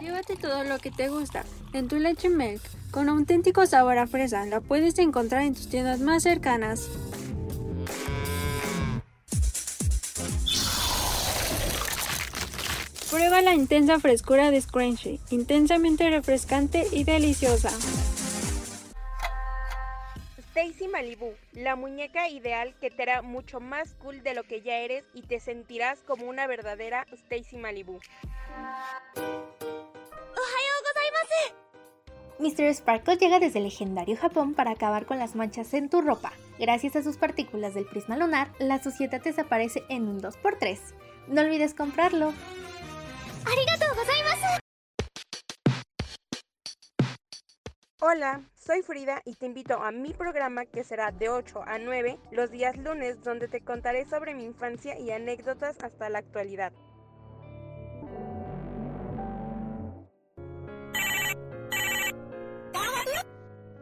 Llévate todo lo que te gusta en tu leche Milk con auténtico sabor a fresa. La puedes encontrar en tus tiendas más cercanas. Prueba la intensa frescura de Scrunchy, intensamente refrescante y deliciosa. Stacy Malibu, la muñeca ideal que te hará mucho más cool de lo que ya eres y te sentirás como una verdadera Stacy Malibu. Mr. Sparkle llega desde el legendario Japón para acabar con las manchas en tu ropa. Gracias a sus partículas del prisma lunar, la suciedad desaparece en un 2x3. No olvides comprarlo. Hola, soy Frida y te invito a mi programa que será de 8 a 9 los días lunes donde te contaré sobre mi infancia y anécdotas hasta la actualidad.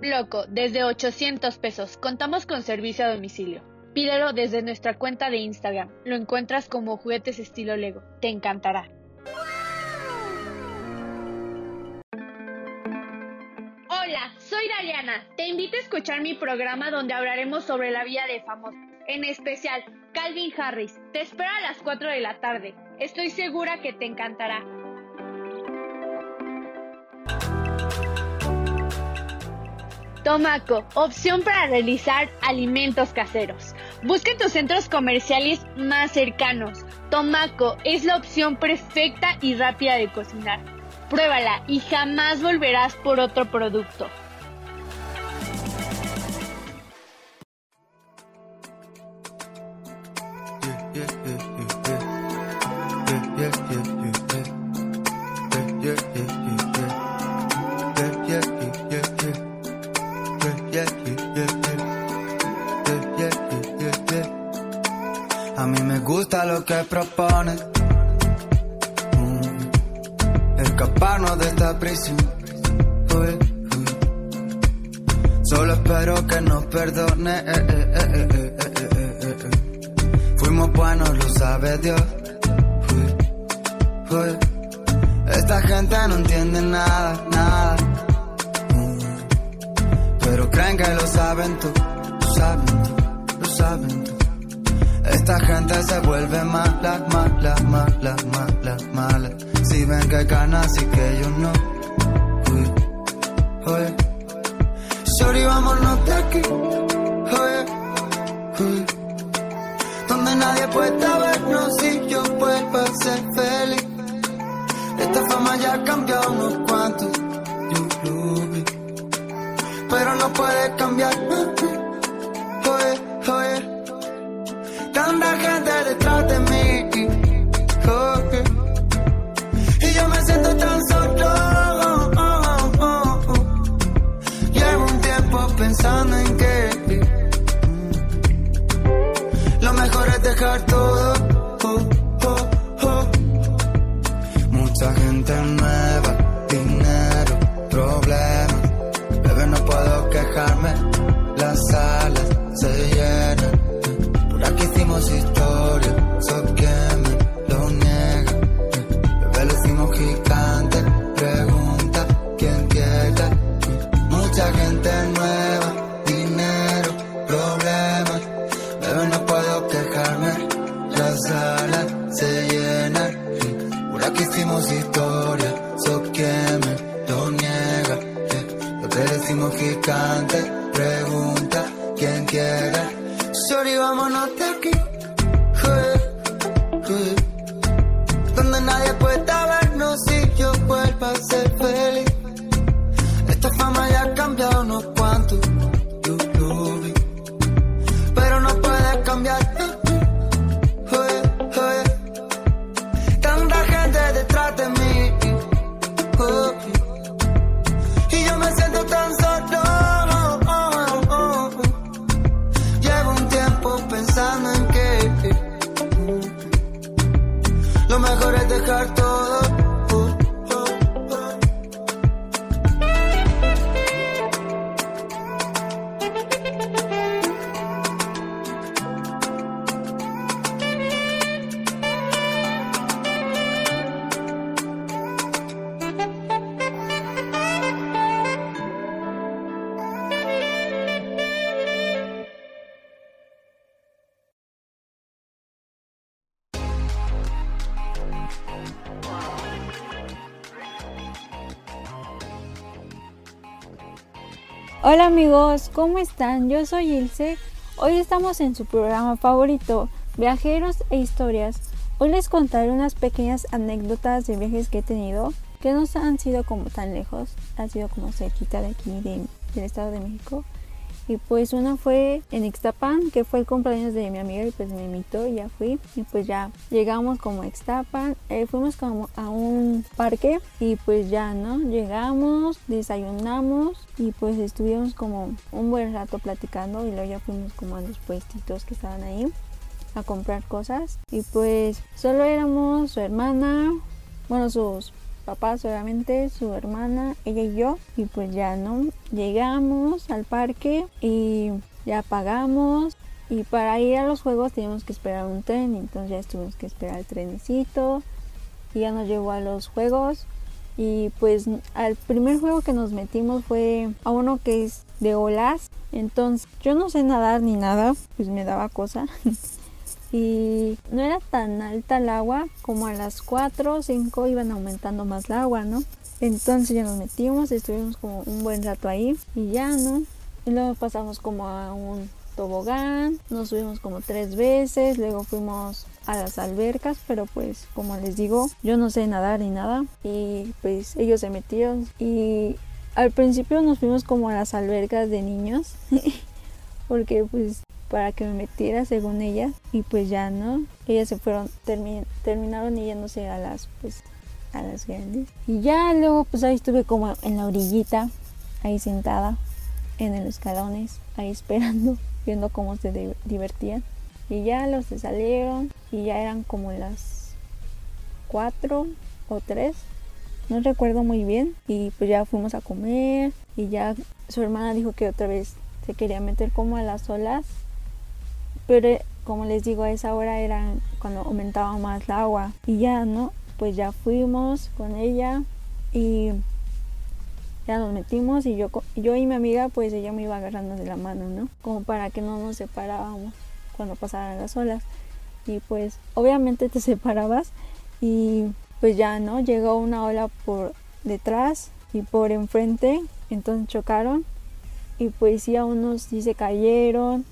Loco, desde 800 pesos. Contamos con servicio a domicilio. Pídelo desde nuestra cuenta de Instagram. Lo encuentras como juguetes estilo Lego. Te encantará. Hola, soy Dariana. Te invito a escuchar mi programa donde hablaremos sobre la vida de famosos. En especial, Calvin Harris. Te espero a las 4 de la tarde. Estoy segura que te encantará. Tomaco, opción para realizar alimentos caseros. Busca tus centros comerciales más cercanos. Tomaco es la opción perfecta y rápida de cocinar. Pruébala y jamás volverás por otro producto. Mm. Escaparnos de esta prisión. Solo espero que nos perdone. Fuimos buenos, lo sabe Dios. hicimos y todo. ¿Cómo están? Yo soy Ilse. Hoy estamos en su programa favorito, Viajeros e Historias. Hoy les contaré unas pequeñas anécdotas de viajes que he tenido que no han sido como tan lejos, han sido como cerquita de aquí del Estado de México. Y pues una fue en Ixtapan, que fue el cumpleaños de mi amiga y pues me invitó y ya fui. Y pues ya llegamos como a Ixtapan, eh, fuimos como a un parque y pues ya, ¿no? Llegamos, desayunamos y pues estuvimos como un buen rato platicando y luego ya fuimos como a los puestitos que estaban ahí a comprar cosas. Y pues solo éramos su hermana, bueno, sus papás obviamente, su hermana, ella y yo. Y pues ya, ¿no? Llegamos al parque y ya pagamos. Y para ir a los juegos teníamos que esperar un tren, entonces ya tuvimos que esperar el trenecito. Y ya nos llevó a los juegos. Y pues al primer juego que nos metimos fue a uno que es de olas. Entonces yo no sé nadar ni nada, pues me daba cosa. y no era tan alta el agua como a las 4 o 5 iban aumentando más el agua, ¿no? Entonces ya nos metimos, estuvimos como un buen rato ahí y ya, ¿no? Y luego pasamos como a un tobogán, nos subimos como tres veces, luego fuimos a las albercas, pero pues como les digo, yo no sé nadar ni nada y pues ellos se metieron y al principio nos fuimos como a las albercas de niños porque pues para que me metiera según ella y pues ya no. Ellas se fueron terminaron yéndose a las pues a las grandes. Y ya luego pues ahí estuve como en la orillita ahí sentada en los escalones ahí esperando viendo cómo se divertían. Y ya los salieron y ya eran como las cuatro o tres no recuerdo muy bien. Y pues ya fuimos a comer y ya su hermana dijo que otra vez se quería meter como a las olas pero eh, como les digo, a esa hora era cuando aumentaba más el agua. Y ya, ¿no? Pues ya fuimos con ella y ya nos metimos y yo, yo y mi amiga pues ella me iba agarrando de la mano, ¿no? Como para que no nos separábamos cuando pasaran las olas. Y pues obviamente te separabas y pues ya, ¿no? Llegó una ola por detrás y por enfrente, entonces chocaron y pues sí a unos sí se cayeron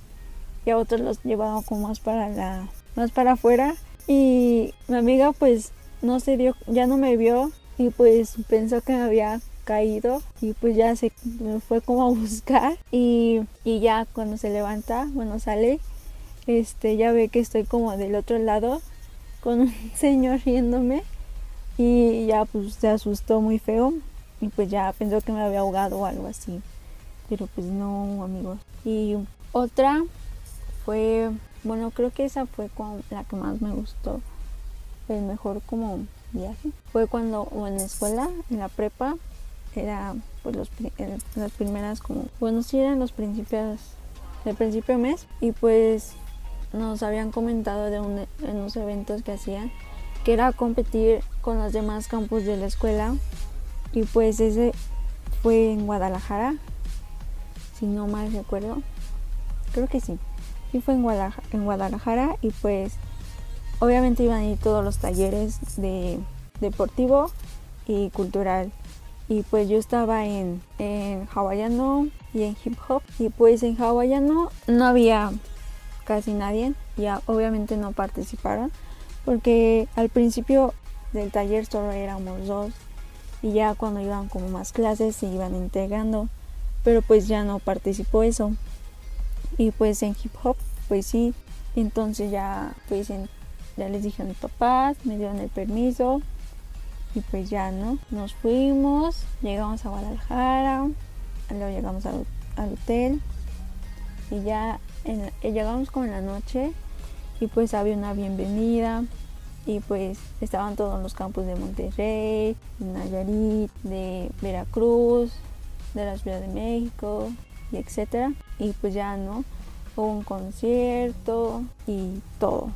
y a otros los llevaba como más para la más para afuera. Y mi amiga pues no se dio ya no me vio y pues pensó que me había caído y pues ya se me fue como a buscar y, y ya cuando se levanta bueno sale este ya ve que estoy como del otro lado con un señor riéndome y ya pues se asustó muy feo y pues ya pensó que me había ahogado o algo así. Pero pues no amigos y otra fue, bueno, creo que esa fue la que más me gustó, el mejor como viaje. Fue cuando, en la escuela, en la prepa, era pues los, las primeras como, bueno, sí eran los principios, del principio mes y pues nos habían comentado de unos eventos que hacían que era competir con los demás campus de la escuela y pues ese fue en Guadalajara si no mal recuerdo creo que sí y fue en Guadalajara, y pues obviamente iban a ir todos los talleres de deportivo y cultural. Y pues yo estaba en, en hawaiano y en hip hop. Y pues en hawaiano no había casi nadie. Ya obviamente no participaron porque al principio del taller solo éramos dos. Y ya cuando iban como más clases se iban integrando. Pero pues ya no participó eso y pues en hip hop, pues sí. Entonces ya, pues ya les dije a mis papás, me dieron el permiso. Y pues ya, ¿no? Nos fuimos, llegamos a Guadalajara, luego llegamos al, hotel. Y ya eh, llegamos como en la noche y pues había una bienvenida y pues estaban todos los campos de Monterrey, de Nayarit, de Veracruz, de la Ciudad de México, y etcétera. Y pues ya no, hubo un concierto y todo.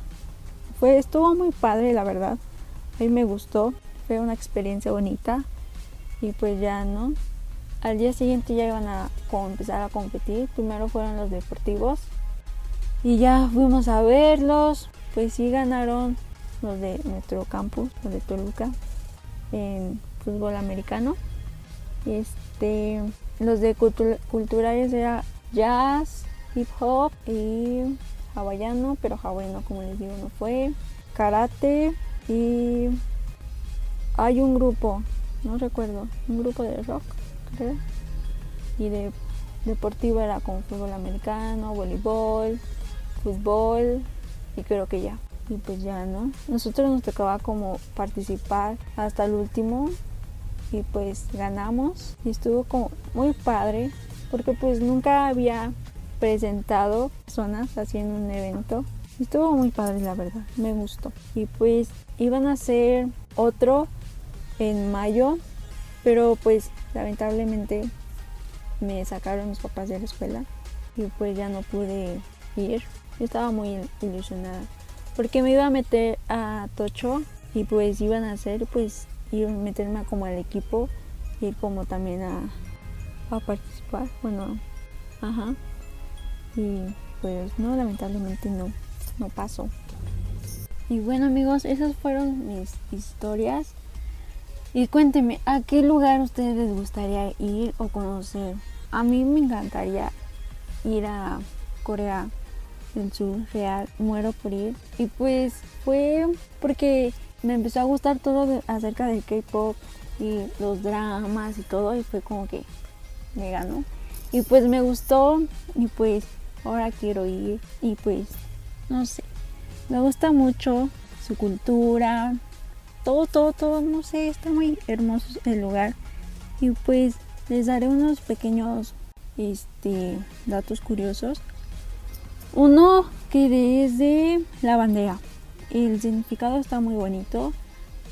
Fue, estuvo muy padre, la verdad. A mí me gustó, fue una experiencia bonita. Y pues ya no. Al día siguiente ya iban a empezar a competir. Primero fueron los deportivos. Y ya fuimos a verlos. Pues sí ganaron los de nuestro campus, los de Toluca, en fútbol americano. Y este, los de culturales era jazz, hip hop y hawaiano, pero hawaiano como les digo no fue, karate y hay un grupo, no recuerdo, un grupo de rock, creo, y de deportivo era como fútbol americano, voleibol, fútbol y creo que ya. Y pues ya, ¿no? Nosotros nos tocaba como participar hasta el último y pues ganamos y estuvo como muy padre porque pues nunca había presentado personas en un evento. Estuvo muy padre la verdad, me gustó. Y pues iban a hacer otro en mayo, pero pues lamentablemente me sacaron mis papás de la escuela y pues ya no pude ir. Yo estaba muy ilusionada porque me iba a meter a Tocho y pues iban a hacer pues ir meterme como al equipo y como también a, a participar. Bueno, ajá. Y pues no, lamentablemente no, no pasó. Y bueno amigos, esas fueron mis historias. Y cuéntenme, ¿a qué lugar ustedes les gustaría ir o conocer? A mí me encantaría ir a Corea del Sur real, muero por ir. Y pues fue porque me empezó a gustar todo acerca del K-pop y los dramas y todo y fue como que me ganó. Y pues me gustó y pues ahora quiero ir y pues no sé, me gusta mucho su cultura, todo, todo, todo, no sé, está muy hermoso el lugar y pues les daré unos pequeños este, datos curiosos. Uno que es de la bandera. El significado está muy bonito.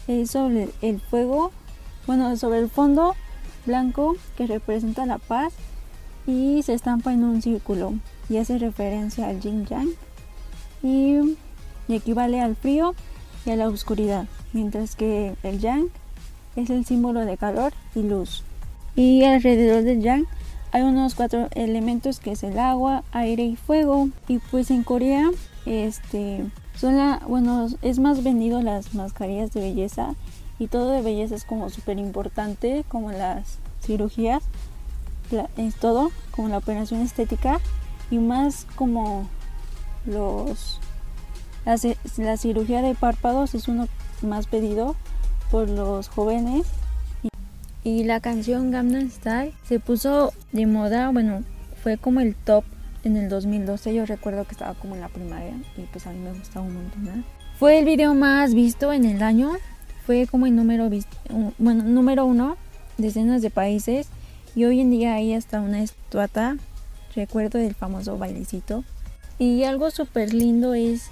Es sobre el fuego, bueno, sobre el fondo blanco que representa la paz y se estampa en un círculo y hace referencia al yin yang y, equivale al frío y a la oscuridad, mientras que el yang es el símbolo de calor y luz. Y alrededor del yang hay unos cuatro elementos que es el agua, aire y fuego. Y pues en Corea, este, bueno, es más vendido las mascarillas de belleza y todo de belleza es como súper importante, como las cirugías es todo, como la operación estética y más como los la, cirugía de párpados es uno más pedido por los jóvenes. Y, la canción Gangnam Style se puso de moda, bueno, fue como el top en el 2012, yo recuerdo que estaba como en la primaria y pues a mí me gustaba un montón. Fue el video más visto en el año, fue como el número, bueno, número uno, decenas de países y hoy en día hay hasta una estuata, recuerdo del famoso bailecito. Y algo súper lindo es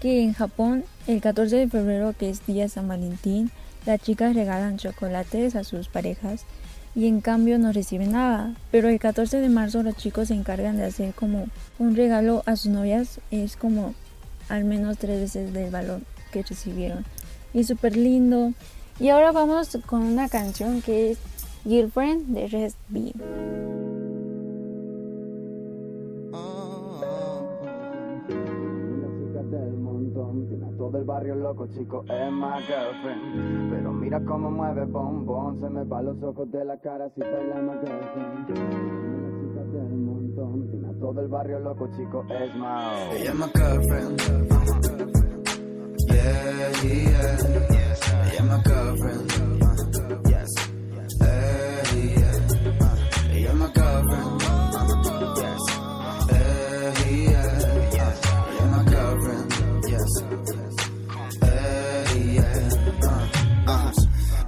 que en Japón, el 14 de febrero, que es día San Valentín, las chicas regalan chocolates a sus parejas y en cambio no reciben nada. Pero el 14 de marzo los chicos se encargan de hacer como un regalo a sus novias, es como al menos tres veces del valor que recibieron. Y súper lindo. Y ahora vamos con una canción que es Girlfriend de Rest B. Todo el barrio loco, chico, es my girlfriend. Pero mira cómo mueve bombón, se me va los ojos de la cara si baila my girlfriend. Del montón, todo el barrio loco, chico, es my. Ella es my girlfriend. Yeah, yeah. Ella es my girlfriend. Yes.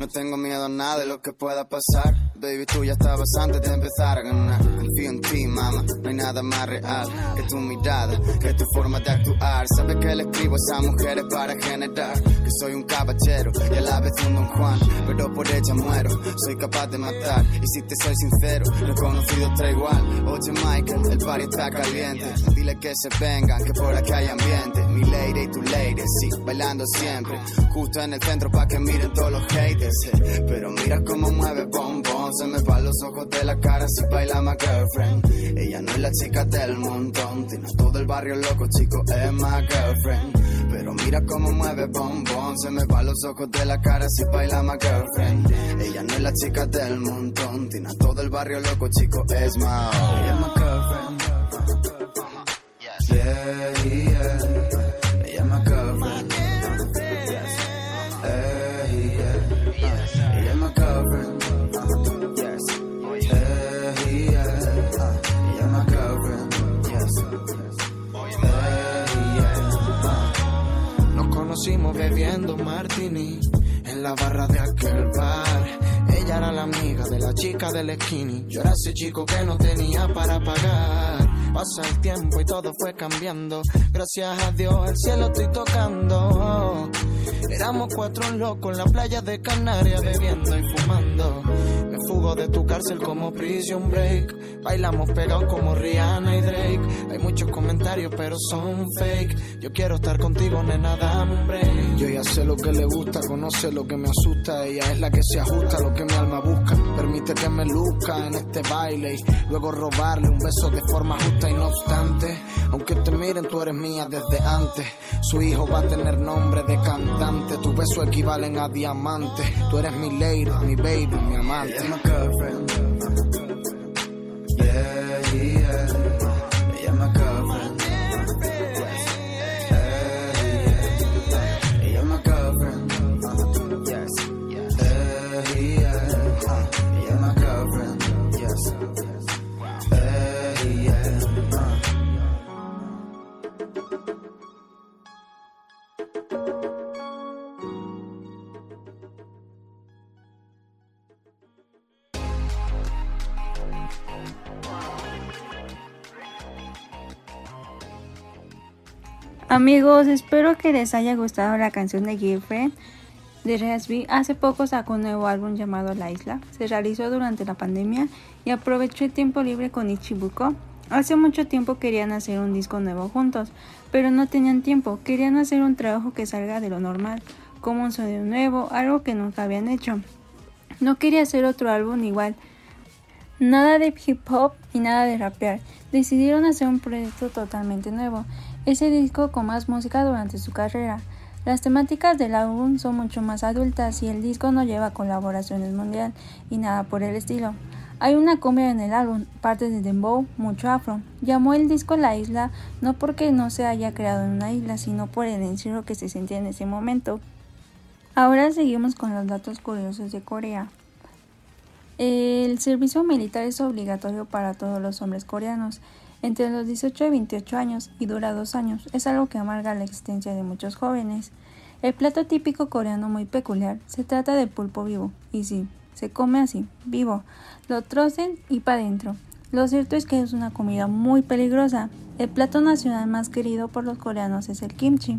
Tengo miedo a nada de lo que pueda pasar. Baby, tú ya estabas antes de empezar a ganar. Confío en ti, mamá. No hay nada más real que tu mirada, que tu forma de actuar. Sabes que le escribo a esas mujeres para generar. Que soy un caballero y a la vez un don Juan. Pero por ella muero, soy capaz de matar. Y si te soy sincero, no he conocido igual. Oye, Michael, el party está caliente. Dile que se vengan, que por aquí hay ambiente. Mi lady y tu lady, sí, bailando siempre. Justo en el centro para que miren todos los haters. Pero mira cómo mueve bombón, se me va los ojos de la cara si baila my girlfriend. Ella no es la chica del montón, tiene todo el barrio loco, chico, es my girlfriend. Pero mira cómo mueve bombón, se me va los ojos de la cara si baila my girlfriend. Ella no es la chica del montón, tiene todo el barrio loco, chico, es my, ella es my girlfriend. Yeah, yeah. Bebiendo martini en la barra de aquel bar. Ella era la amiga de la chica del skinny. Yo era ese chico que no tenía para pagar. Pasa el tiempo y todo fue cambiando. Gracias a Dios el cielo estoy tocando. Éramos cuatro locos en la playa de Canarias bebiendo y fumando. Fugo de tu cárcel como Prison Break. Bailamos pegados como Rihanna y Drake. Hay muchos comentarios pero son fake. Yo quiero estar contigo, nena, dame un break. Yo ya sé lo que le gusta, conoce lo que me asusta. Ella es la que se ajusta a lo que mi alma busca. Permite que me luzca en este baile y luego robarle un beso de forma justa y no obstante. Aunque te miren, tú eres mía desde antes. Su hijo va a tener nombre de cantante. Tus besos equivalen a diamantes. Tú eres mi lady, mi baby, mi amante. Ella es my girlfriend. Yeah, yeah. Amigos, espero que les haya gustado la canción de Girlfriend de Resby. Hace poco sacó un nuevo álbum llamado La Isla. Se realizó durante la pandemia y aprovechó el tiempo libre con Ichibuko. Hace mucho tiempo querían hacer un disco nuevo juntos, pero no tenían tiempo. Querían hacer un trabajo que salga de lo normal, como un sonido nuevo, algo que nunca habían hecho. No quería hacer otro álbum igual. Nada de hip hop y nada de rapear. Decidieron hacer un proyecto totalmente nuevo. Ese disco con más música durante su carrera. Las temáticas del álbum son mucho más adultas y el disco no lleva colaboraciones mundial y nada por el estilo. Hay una cumbia en el álbum, partes de dembow, mucho afro. Llamó el disco La Isla no porque no se haya creado en una isla, sino por el encierro que se sentía en ese momento. Ahora seguimos con los datos curiosos de Corea. El servicio militar es obligatorio para todos los hombres coreanos entre los 18 y 28 años y dura dos años. Es algo que amarga la existencia de muchos jóvenes. El plato típico coreano muy peculiar se trata de pulpo vivo, y sí, se come así, vivo. Lo trocen y para adentro. Lo cierto es que es una comida muy peligrosa. El plato nacional más querido por los coreanos es el kimchi.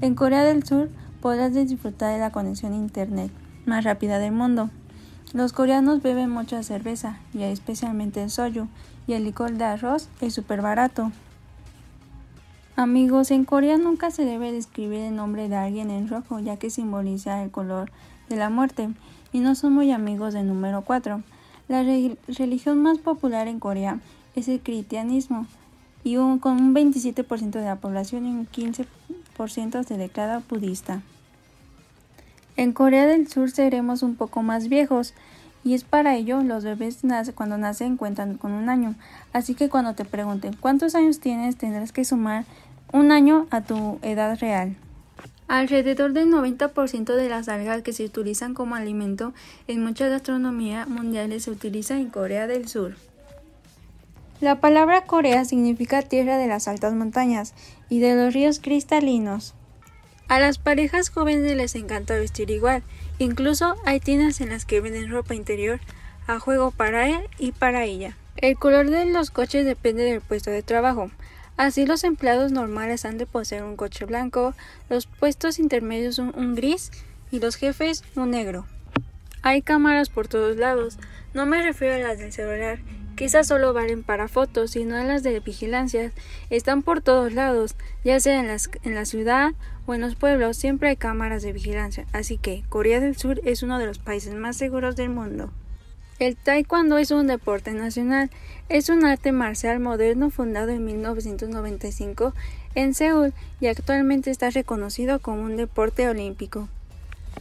En Corea del Sur podrás disfrutar de la conexión a internet más rápida del mundo. Los coreanos beben mucha cerveza, y especialmente el soju, y el licor de arroz es súper barato. Amigos, en Corea nunca se debe describir el nombre de alguien en rojo, ya que simboliza el color de la muerte, y no son muy amigos del número 4. La re- religión más popular en Corea es el cristianismo, y un- con un 27% de la población y un 15% se declara budista. En Corea del Sur seremos un poco más viejos y es para ello los bebés nace- cuando nacen cuentan con un año. Así que cuando te pregunten cuántos años tienes tendrás que sumar un año a tu edad real. Alrededor del 90% de las algas que se utilizan como alimento en mucha gastronomía mundial se utiliza en Corea del Sur. La palabra Corea significa tierra de las altas montañas y de los ríos cristalinos. A las parejas jóvenes les encanta vestir igual, incluso hay tiendas en las que venden ropa interior a juego para él y para ella. El color de los coches depende del puesto de trabajo. Así los empleados normales han de poseer un coche blanco, los puestos intermedios un, un gris y los jefes un negro. Hay cámaras por todos lados, no me refiero a las del celular, Quizás solo valen para fotos, sino en las de vigilancia. Están por todos lados, ya sea en, las, en la ciudad o en los pueblos, siempre hay cámaras de vigilancia. Así que Corea del Sur es uno de los países más seguros del mundo. El taekwondo es un deporte nacional. Es un arte marcial moderno fundado en 1995 en Seúl y actualmente está reconocido como un deporte olímpico.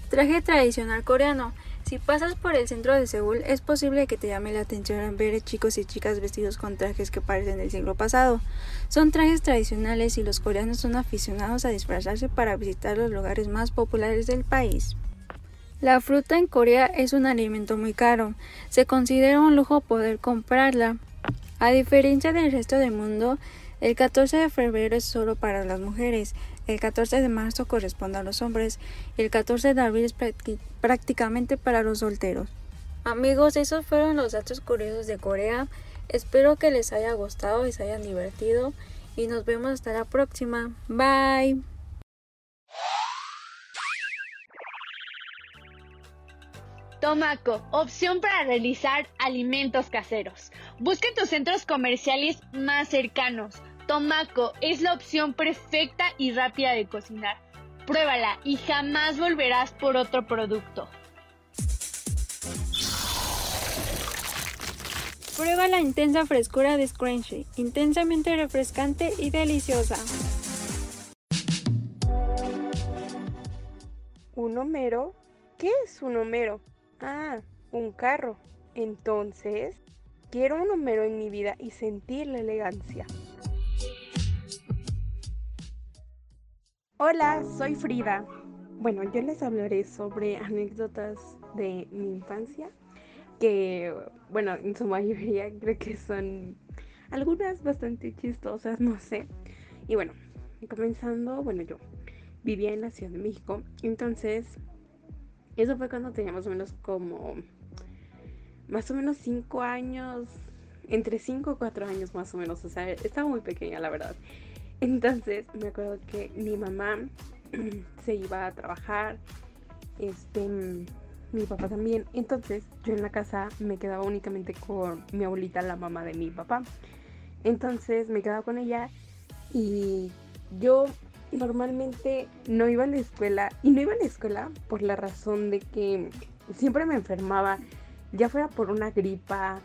Traje tradicional coreano. Si pasas por el centro de Seúl, es posible que te llame la atención ver chicos y chicas vestidos con trajes que parecen del siglo pasado. Son trajes tradicionales y los coreanos son aficionados a disfrazarse para visitar los lugares más populares del país. La fruta en Corea es un alimento muy caro. Se considera un lujo poder comprarla. A diferencia del resto del mundo, el 14 de febrero es solo para las mujeres, el 14 de marzo corresponde a los hombres y el 14 de abril es prácticamente para los solteros. Amigos, esos fueron los datos curiosos de Corea. Espero que les haya gustado y se hayan divertido y nos vemos hasta la próxima. Bye. Tomaco, opción para realizar alimentos caseros. Busca tus centros comerciales más cercanos. Tomaco es la opción perfecta y rápida de cocinar. Pruébala y jamás volverás por otro producto. Prueba la intensa frescura de Scrunchy, intensamente refrescante y deliciosa. ¿Un Homero? ¿Qué es un Homero? Ah, un carro. Entonces, quiero un Homero en mi vida y sentir la elegancia. Hola, soy Frida. Bueno, yo les hablaré sobre anécdotas de mi infancia, que, bueno, en su mayoría creo que son algunas bastante chistosas, no sé. Y bueno, comenzando, bueno, yo vivía en la Ciudad de México, entonces eso fue cuando tenía más o menos como, más o menos 5 años, entre 5 o 4 años más o menos, o sea, estaba muy pequeña la verdad. Entonces me acuerdo que mi mamá se iba a trabajar, este, mi papá también. Entonces yo en la casa me quedaba únicamente con mi abuelita, la mamá de mi papá. Entonces me quedaba con ella y yo normalmente no iba a la escuela y no iba a la escuela por la razón de que siempre me enfermaba, ya fuera por una gripa,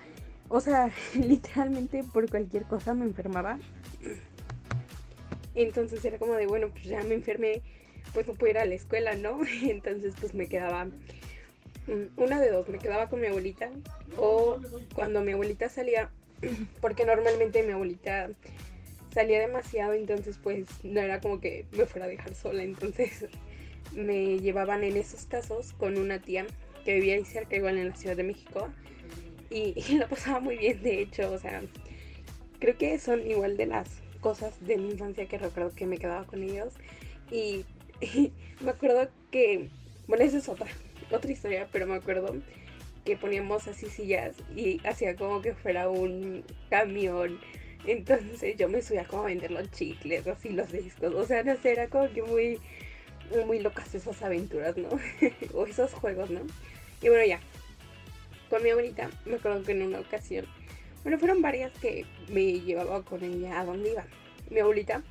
o sea, literalmente por cualquier cosa me enfermaba. Entonces era como de, bueno, pues ya me enfermé, pues no puedo ir a la escuela, ¿no? Entonces pues me quedaba mm, una de dos, me quedaba con mi abuelita o cuando mi abuelita salía, porque normalmente mi abuelita salía demasiado, entonces pues no era como que me fuera a dejar sola, entonces me llevaban en esos casos con una tía que vivía ahí cerca, igual en la Ciudad de México, y, y la pasaba muy bien, de hecho, o sea, creo que son igual de las cosas de mi infancia que recuerdo que me quedaba con ellos, y, me acuerdo que, bueno, esa es otra, otra historia, pero me acuerdo que poníamos así sillas y hacía como que fuera un camión entonces yo me subía como a vender los chicles, así los discos. O sea, no sé, era como que muy, muy locas esas aventuras, ¿no? o esos juegos, ¿no? Y bueno, ya. Con mi abuelita, me acuerdo que en una ocasión, bueno, fueron varias que me llevaba con ella a donde iba. Mi abuelita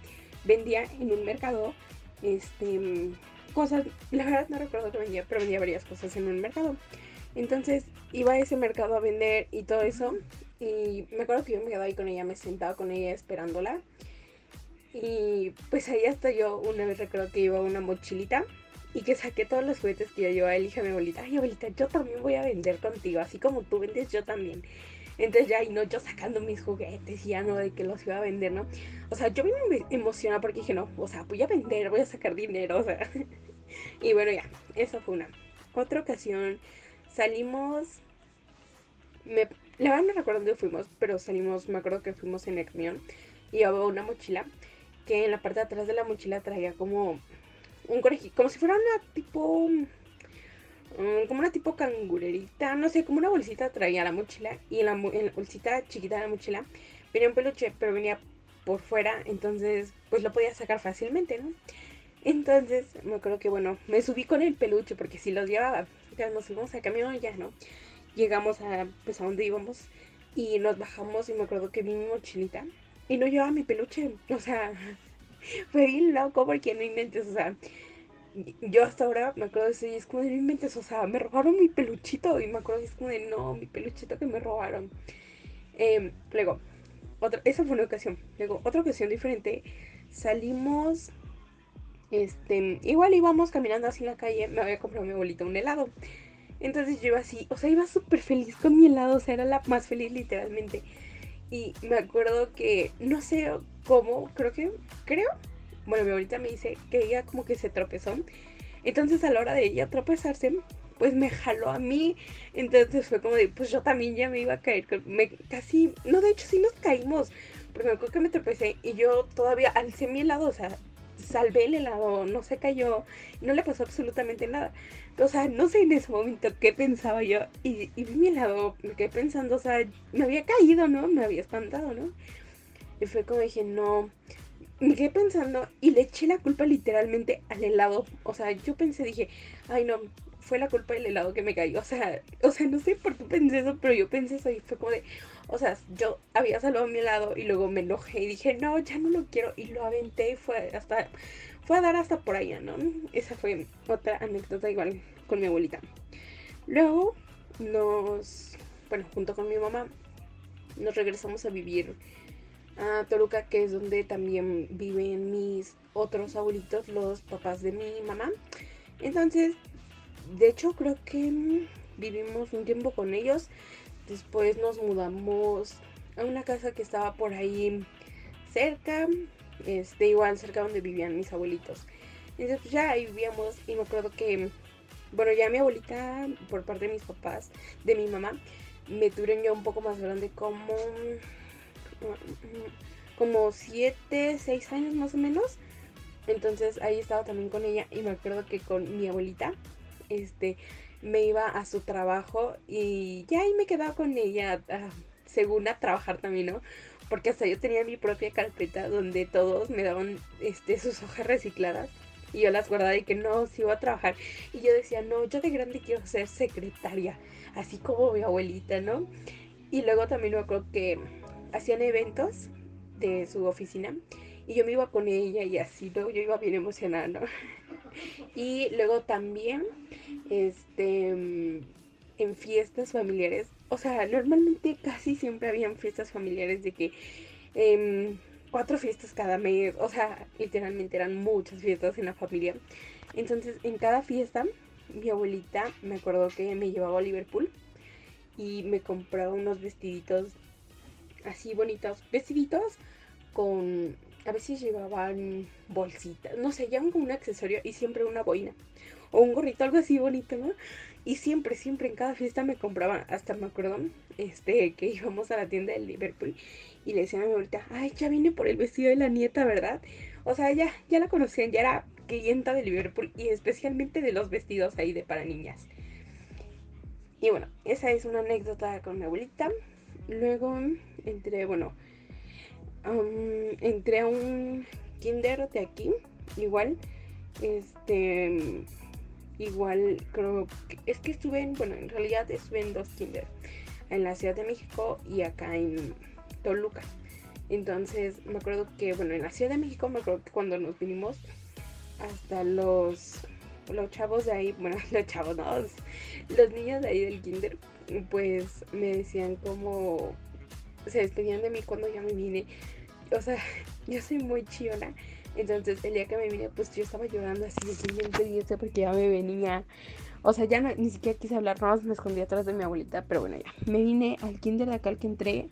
vendía en un mercado, este, cosas, la verdad no recuerdo que vendía, pero vendía varias cosas en un mercado. Entonces iba a ese mercado a vender y todo eso. Y me acuerdo que yo me quedaba ahí con ella, me sentaba con ella esperándola. Y pues ahí hasta yo una vez recuerdo que iba una mochilita y que saqué todos los juguetes que yo llevaba y dije a mi abuelita, ay abuelita, yo también voy a vender contigo, así como tú vendes, yo también. Entonces ya, y no, yo sacando mis juguetes y ya no de que los iba a vender, ¿no? O sea, yo me emocionaba porque dije, no, o sea, voy a vender, voy a sacar dinero, o sea. y bueno, ya, eso fue una. Otra ocasión salimos, me, la verdad no recuerdo dónde fuimos, pero salimos, me acuerdo que fuimos en el camión y llevaba una mochila que en la parte de atrás de la mochila traía como un conejito, como si fuera una tipo, como una tipo cangurerita, no sé, como una bolsita traía la mochila y en la, en la bolsita chiquita de la mochila venía un peluche, pero venía por fuera, entonces pues lo podía sacar fácilmente, ¿no? Entonces me acuerdo que bueno, me subí con el peluche porque si los llevaba, ya nos fuimos a camión ya, ¿no? llegamos a, pues a donde íbamos Y nos bajamos y me acuerdo que vi mi mochilita y no llevaba mi peluche. O sea, fue bien loco porque no inventes, o sea, yo hasta ahora me acuerdo de eso y es como de no inventes, o sea, me robaron mi peluchito y me acuerdo que es como de no, mi peluchito que me robaron. Em, luego, otra, esa fue una ocasión. Luego, otra ocasión diferente, salimos, este, igual íbamos caminando así en la calle, me había comprado mi abuelita un helado. Entonces yo iba así, o sea, iba súper feliz con mi helado, o sea, era la más feliz literalmente. Y me acuerdo que, no sé cómo, creo que, creo, bueno, abuelita me dice que ella como que se tropezó. Entonces a la hora de ella tropezarse, pues me jaló a mí. Entonces fue como de, pues yo también ya me iba a caer. Me, casi, no, de hecho sí nos caímos. Porque me acuerdo que me tropecé y yo todavía alcé mi helado, o sea, salvé el helado, no se cayó, no le pasó absolutamente nada. O sea, no sé en ese momento qué pensaba yo. Y, y vi mi helado, me quedé pensando, o sea, me había caído, ¿no? Me había espantado, ¿no? Y fue como dije, no, me quedé pensando y le eché la culpa literalmente al helado. O sea, yo pensé, dije, ay no, fue la culpa del helado que me cayó. O sea, o sea, no sé por qué pensé eso, pero yo pensé eso y fue como de, o sea, yo había salvado mi helado y luego me enojé y dije, no, ya no lo quiero. Y lo aventé y fue hasta, fue a dar hasta por allá, ¿no? Esa fue otra anécdota igual con mi abuelita. Luego nos, bueno, junto con mi mamá, nos regresamos a vivir a Toluca, que es donde también viven mis otros abuelitos, los papás de mi mamá. Entonces, de hecho, creo que vivimos un tiempo con ellos. Después nos mudamos a una casa que estaba por ahí cerca, este, igual cerca donde vivían mis abuelitos. Entonces, pues, ya ahí vivíamos y me acuerdo que, bueno, ya mi abuelita, por parte de mis papás, de mi mamá, me tuvieron ya un poco más grande, como como 7, 6 años más o menos. Entonces ahí estaba también con ella y me acuerdo que con mi abuelita, este, me iba a su trabajo y ya ahí me quedaba con ella, ah, según a trabajar también, ¿no? Porque hasta yo tenía mi propia carpeta donde todos me daban este, sus hojas recicladas y yo las guardaba y que no, si iba a trabajar. Y yo decía, no, yo de grande quiero ser secretaria, así como mi abuelita, ¿no? Y luego también me acuerdo que hacían eventos de su oficina y yo me iba con ella y así, luego yo iba bien emocionada, ¿no? y luego también, este, en fiestas familiares, o sea, normalmente casi siempre habían fiestas familiares de que em, cuatro fiestas cada mes, o sea, literalmente eran muchas fiestas en la familia. Entonces, en cada fiesta, mi abuelita, me acuerdo que me llevaba a Liverpool y me compraba unos vestiditos así bonitos, vestiditos con, a veces llevaban bolsitas, no sé, llevaban como un accesorio y siempre una boina o un gorrito, algo así bonito, ¿no? Y siempre, siempre en cada fiesta me compraban, hasta me acuerdo, este, que íbamos a la tienda de Liverpool y le decían a mi abuelita, ay, ya vine por el vestido de la nieta, ¿verdad? O sea, ya, ya la conocían, ya era clienta de Liverpool y especialmente de los vestidos ahí de para niñas. Y bueno, esa es una anécdota con mi abuelita. Luego entré, bueno, entré a un kinder de aquí, igual, este, igual creo que, es que estuve en, bueno, en realidad estuve en dos kinder, en la Ciudad de México y acá en Toluca. Entonces me acuerdo que, bueno, en la Ciudad de México me acuerdo que cuando nos vinimos hasta los, los chavos de ahí, bueno, los chavos, no, los niños de ahí del kinder, pues me decían como se despedían de mí cuando ya me vine. O sea, yo soy muy chillona. Entonces, el día que me vine, pues yo estaba llorando así de porque ya me venía. O sea, ya ni siquiera quise hablar, nada más me escondí atrás de mi abuelita. Pero bueno, ya. Me vine al kinder de acá al que entré.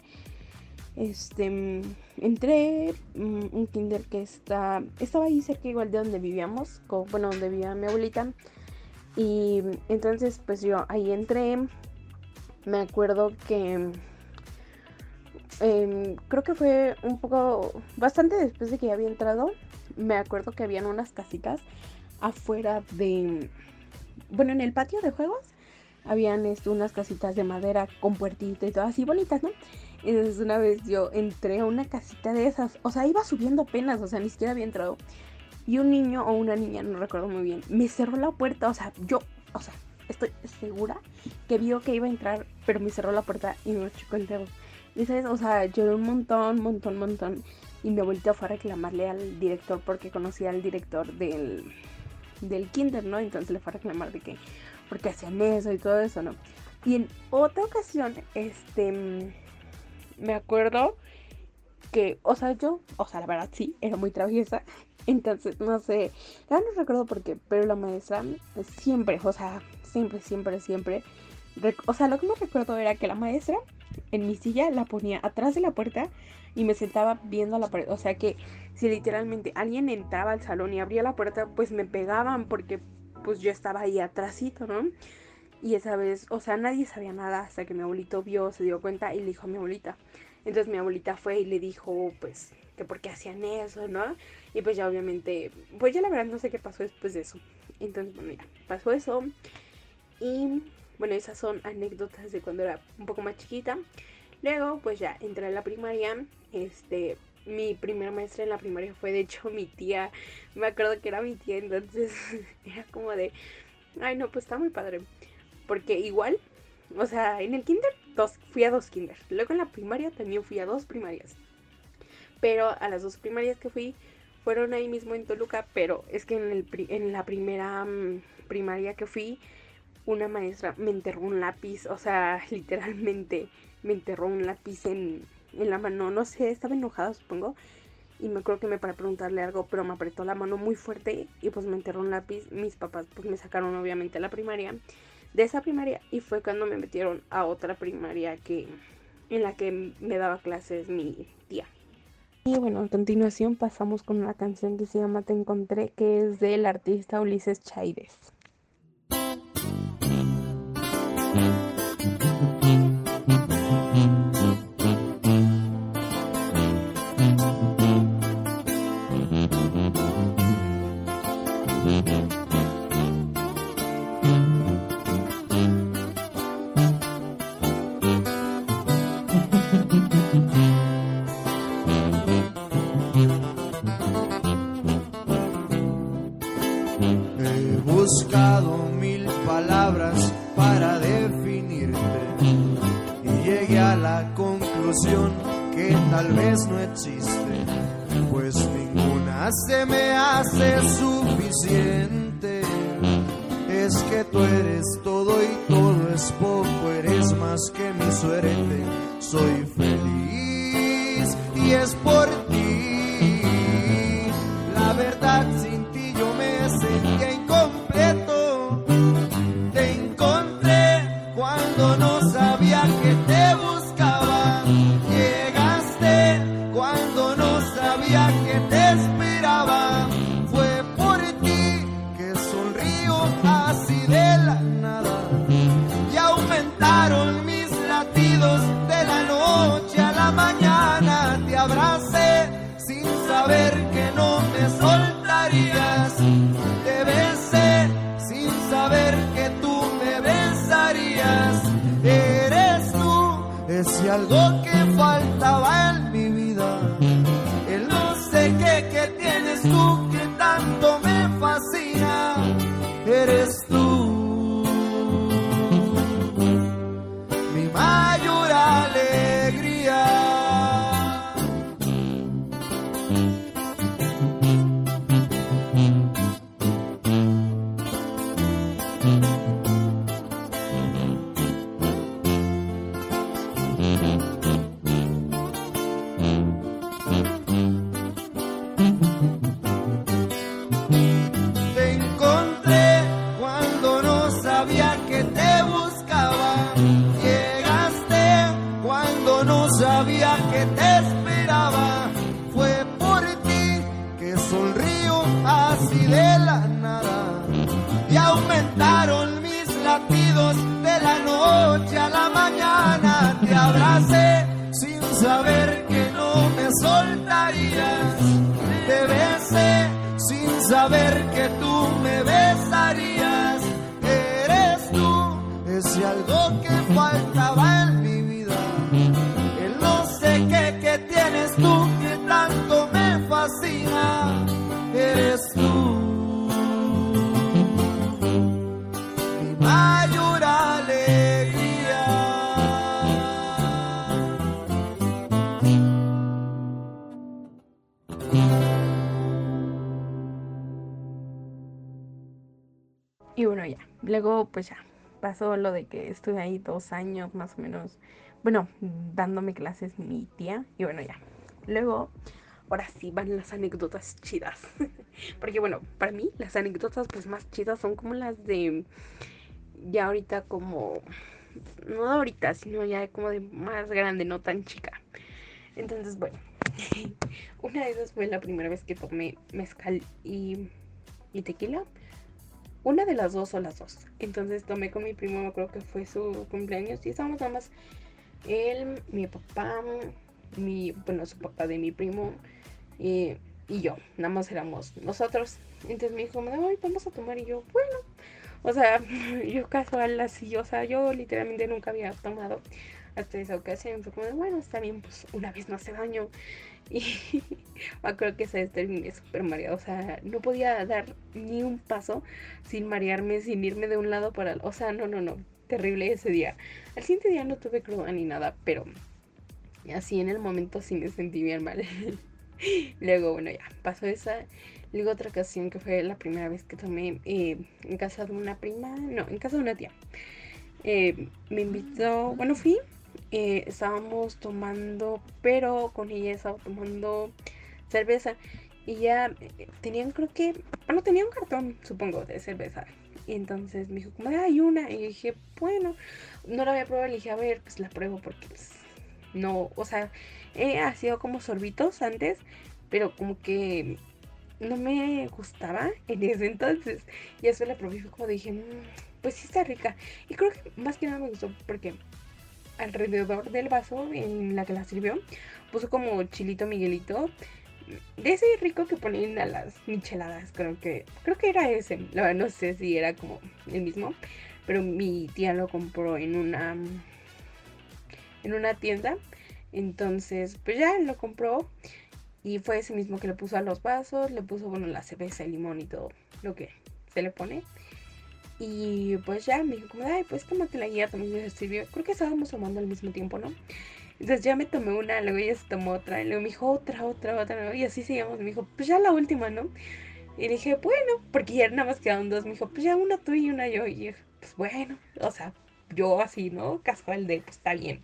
Este, entré mm, un kinder que está, estaba ahí cerca igual de donde vivíamos, bueno, donde vivía mi abuelita. Y entonces, pues yo ahí entré. Me acuerdo que Em, creo que fue un poco, bastante después de que ya había entrado, me acuerdo que habían unas casitas afuera de, bueno, en el patio de juegos, habían esto, unas casitas de madera con puertito y todas así bonitas, ¿no? Entonces una vez yo entré a una casita de esas, o sea, iba subiendo apenas, o sea, ni siquiera había entrado. Y un niño o una niña, no recuerdo muy bien, me cerró la puerta, o sea, yo, o sea, estoy segura que vio que iba a entrar, pero me cerró la puerta y me chocó el dedo. Y sabes, o sea, lloré un montón, montón, montón. Y mi abuelita fue a reclamarle al director porque conocía al director del, del kinder, ¿no? Entonces le fue a reclamar de que, porque hacían eso y todo eso, ¿no? Y en otra ocasión, este, me acuerdo que, o sea, yo, o sea, la verdad sí, era muy traviesa. Entonces, no sé, ya no recuerdo por qué, pero la maestra siempre, o sea, siempre, siempre, siempre. O sea, lo que me recuerdo era que la maestra en mi silla la ponía atrás de la puerta y me sentaba viendo la pared. O sea que si literalmente alguien entraba al salón y abría la puerta, pues me pegaban porque pues yo estaba ahí atrásito, ¿no? Y esa vez, o sea, nadie sabía nada hasta que mi abuelito vio, se dio cuenta y le dijo a mi abuelita. Entonces mi abuelita fue y le dijo, pues, que por qué hacían eso, ¿no? Y pues ya obviamente, pues ya la verdad no sé qué pasó después de eso. Entonces, bueno, ya, pasó eso. Y bueno, esas son anécdotas de cuando era un poco más chiquita. Luego, pues ya entré a la primaria. Este, mi primera maestra en la primaria fue de hecho mi tía. Me acuerdo que era mi tía, entonces era como de, ay no, pues está muy padre. Porque igual, o sea, en el kinder dos, fui a dos kinder. Luego en la primaria también fui a dos primarias. Pero a las dos primarias que fui fueron ahí mismo en Toluca, pero es que en, el, en la primera mm, primaria que fui, una maestra me enterró un lápiz, o sea, literalmente me enterró un lápiz en, en la mano, no sé, estaba enojada supongo, y me acuerdo que me para preguntarle algo, pero me apretó la mano muy fuerte y pues me enterró un lápiz, mis papás pues me sacaron obviamente a la primaria, de esa primaria, y fue cuando me metieron a otra primaria que en la que me daba clases mi tía. Y bueno, a continuación pasamos con una canción que se llama Te Encontré, que es del artista Ulises Chaires. Pues ya pasó lo de que estuve ahí dos años más o menos, bueno, dándome clases mi tía y bueno ya. Luego, ahora sí van las anécdotas chidas. Porque bueno, para mí las anécdotas pues más chidas son como las de ya ahorita como, no ahorita, sino ya como de más grande, no tan chica. Entonces, bueno, una de esas fue la primera vez que tomé mezcal y, y tequila. Una de las dos o las dos. Entonces tomé con mi primo, creo que fue su cumpleaños. Y estábamos nada más él, mi papá, mi, bueno, su papá de mi primo y, y yo. Nada más éramos nosotros. Entonces me dijo, Ay, vamos a tomar. Y yo, bueno. O sea, yo casual así, o sea, yo literalmente nunca había tomado hasta esa ocasión. Fue como, bueno, está bien, pues una vez no hace daño. Y creo que se terminé súper mareado. O sea, no podía dar ni un paso sin marearme, sin irme de un lado para el... O sea, no, no, no. Terrible ese día. Al siguiente día no tuve cruda ni nada, pero así en el momento sí me sentí bien mal. Luego, bueno, ya pasó esa. Luego otra ocasión que fue la primera vez que tomé eh, en casa de una prima, no, en casa de una tía. Eh, me invitó, bueno, fui eh, estábamos tomando, pero con ella estaba tomando cerveza. Y ya eh, tenían, creo que, bueno, tenía un cartón, supongo, de cerveza. Y entonces me dijo, como, hay una. Y dije, bueno, no la voy a probar. Le dije, a ver, pues la pruebo porque, pues, no, o sea, he sido como sorbitos antes, pero como que no me gustaba en ese entonces. Y eso la probé y fue como dije, mm, pues sí está rica. Y creo que más que nada me gustó porque alrededor del vaso en la que la sirvió, puso como chilito Miguelito. De ese rico que ponen a las micheladas, creo que, creo que era ese. La verdad no sé si era como el mismo. Pero mi tía lo compró en una en una tienda. Entonces, pues ya lo compró. Y fue ese mismo que le puso a los vasos. Le puso, bueno, la cerveza, el limón y todo lo que se le pone. Y pues ya me dijo como, ay, pues tómate la guía, también me sirvió. Creo que estábamos tomando al mismo tiempo, ¿no? Entonces ya me tomé una, luego ella se tomó otra, y luego me dijo otra, otra, otra, y así seguimos. Me dijo, pues ya la última, ¿no? Y dije, bueno, porque ya nada más quedaban dos. Me dijo, pues ya una tú y una yo. Y dije, pues bueno, o sea, yo así, ¿no? Casual de, pues está bien.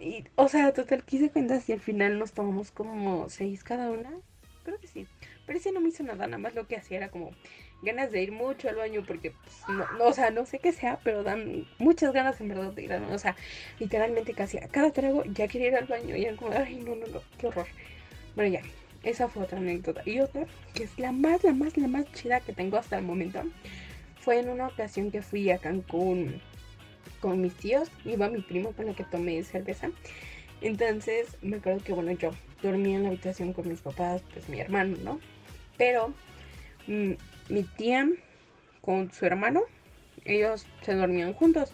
Y, o sea, total, quise cuentas y al final nos tomamos como seis cada una. Creo que sí. Pero ese no me hizo nada, nada más lo que hacía era como ganas de ir mucho al baño porque, pues, no, o sea, no sé qué sea, pero dan muchas ganas en verdad de ir al baño. O sea, literalmente casi a cada trago ya quería ir al baño y era como, ay, no, no, no, qué horror. Bueno, ya, esa fue otra anécdota. Y otra, que es la más, la más, la más chida que tengo hasta el momento, fue en una ocasión que fui a Cancún con mis tíos, iba mi primo con el que tomé cerveza. Entonces, me acuerdo que, bueno, yo dormía en la habitación con mis papás, pues mi hermano, ¿no? Pero mm, mi tía con su hermano, ellos se dormían juntos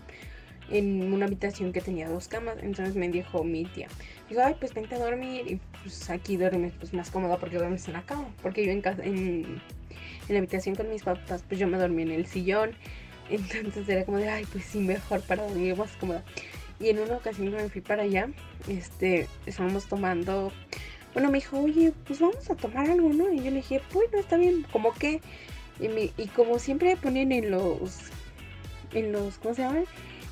en una habitación que tenía dos camas. Entonces me dijo mi tía, dijo, ay, pues vente a dormir y pues aquí duermes pues más cómoda porque duermes en la cama. Porque yo en casa, en, la habitación con mis papás, pues yo me dormí en el sillón. Entonces era como de, ay, pues sí, mejor para dormir más cómoda. Y en una ocasión me fui para allá, este, estábamos tomando, bueno, me dijo, oye, pues vamos a tomar algo, ¿no? Y yo le dije, bueno, está bien, como que y, como siempre ponen en los, en los, ¿cómo se llama?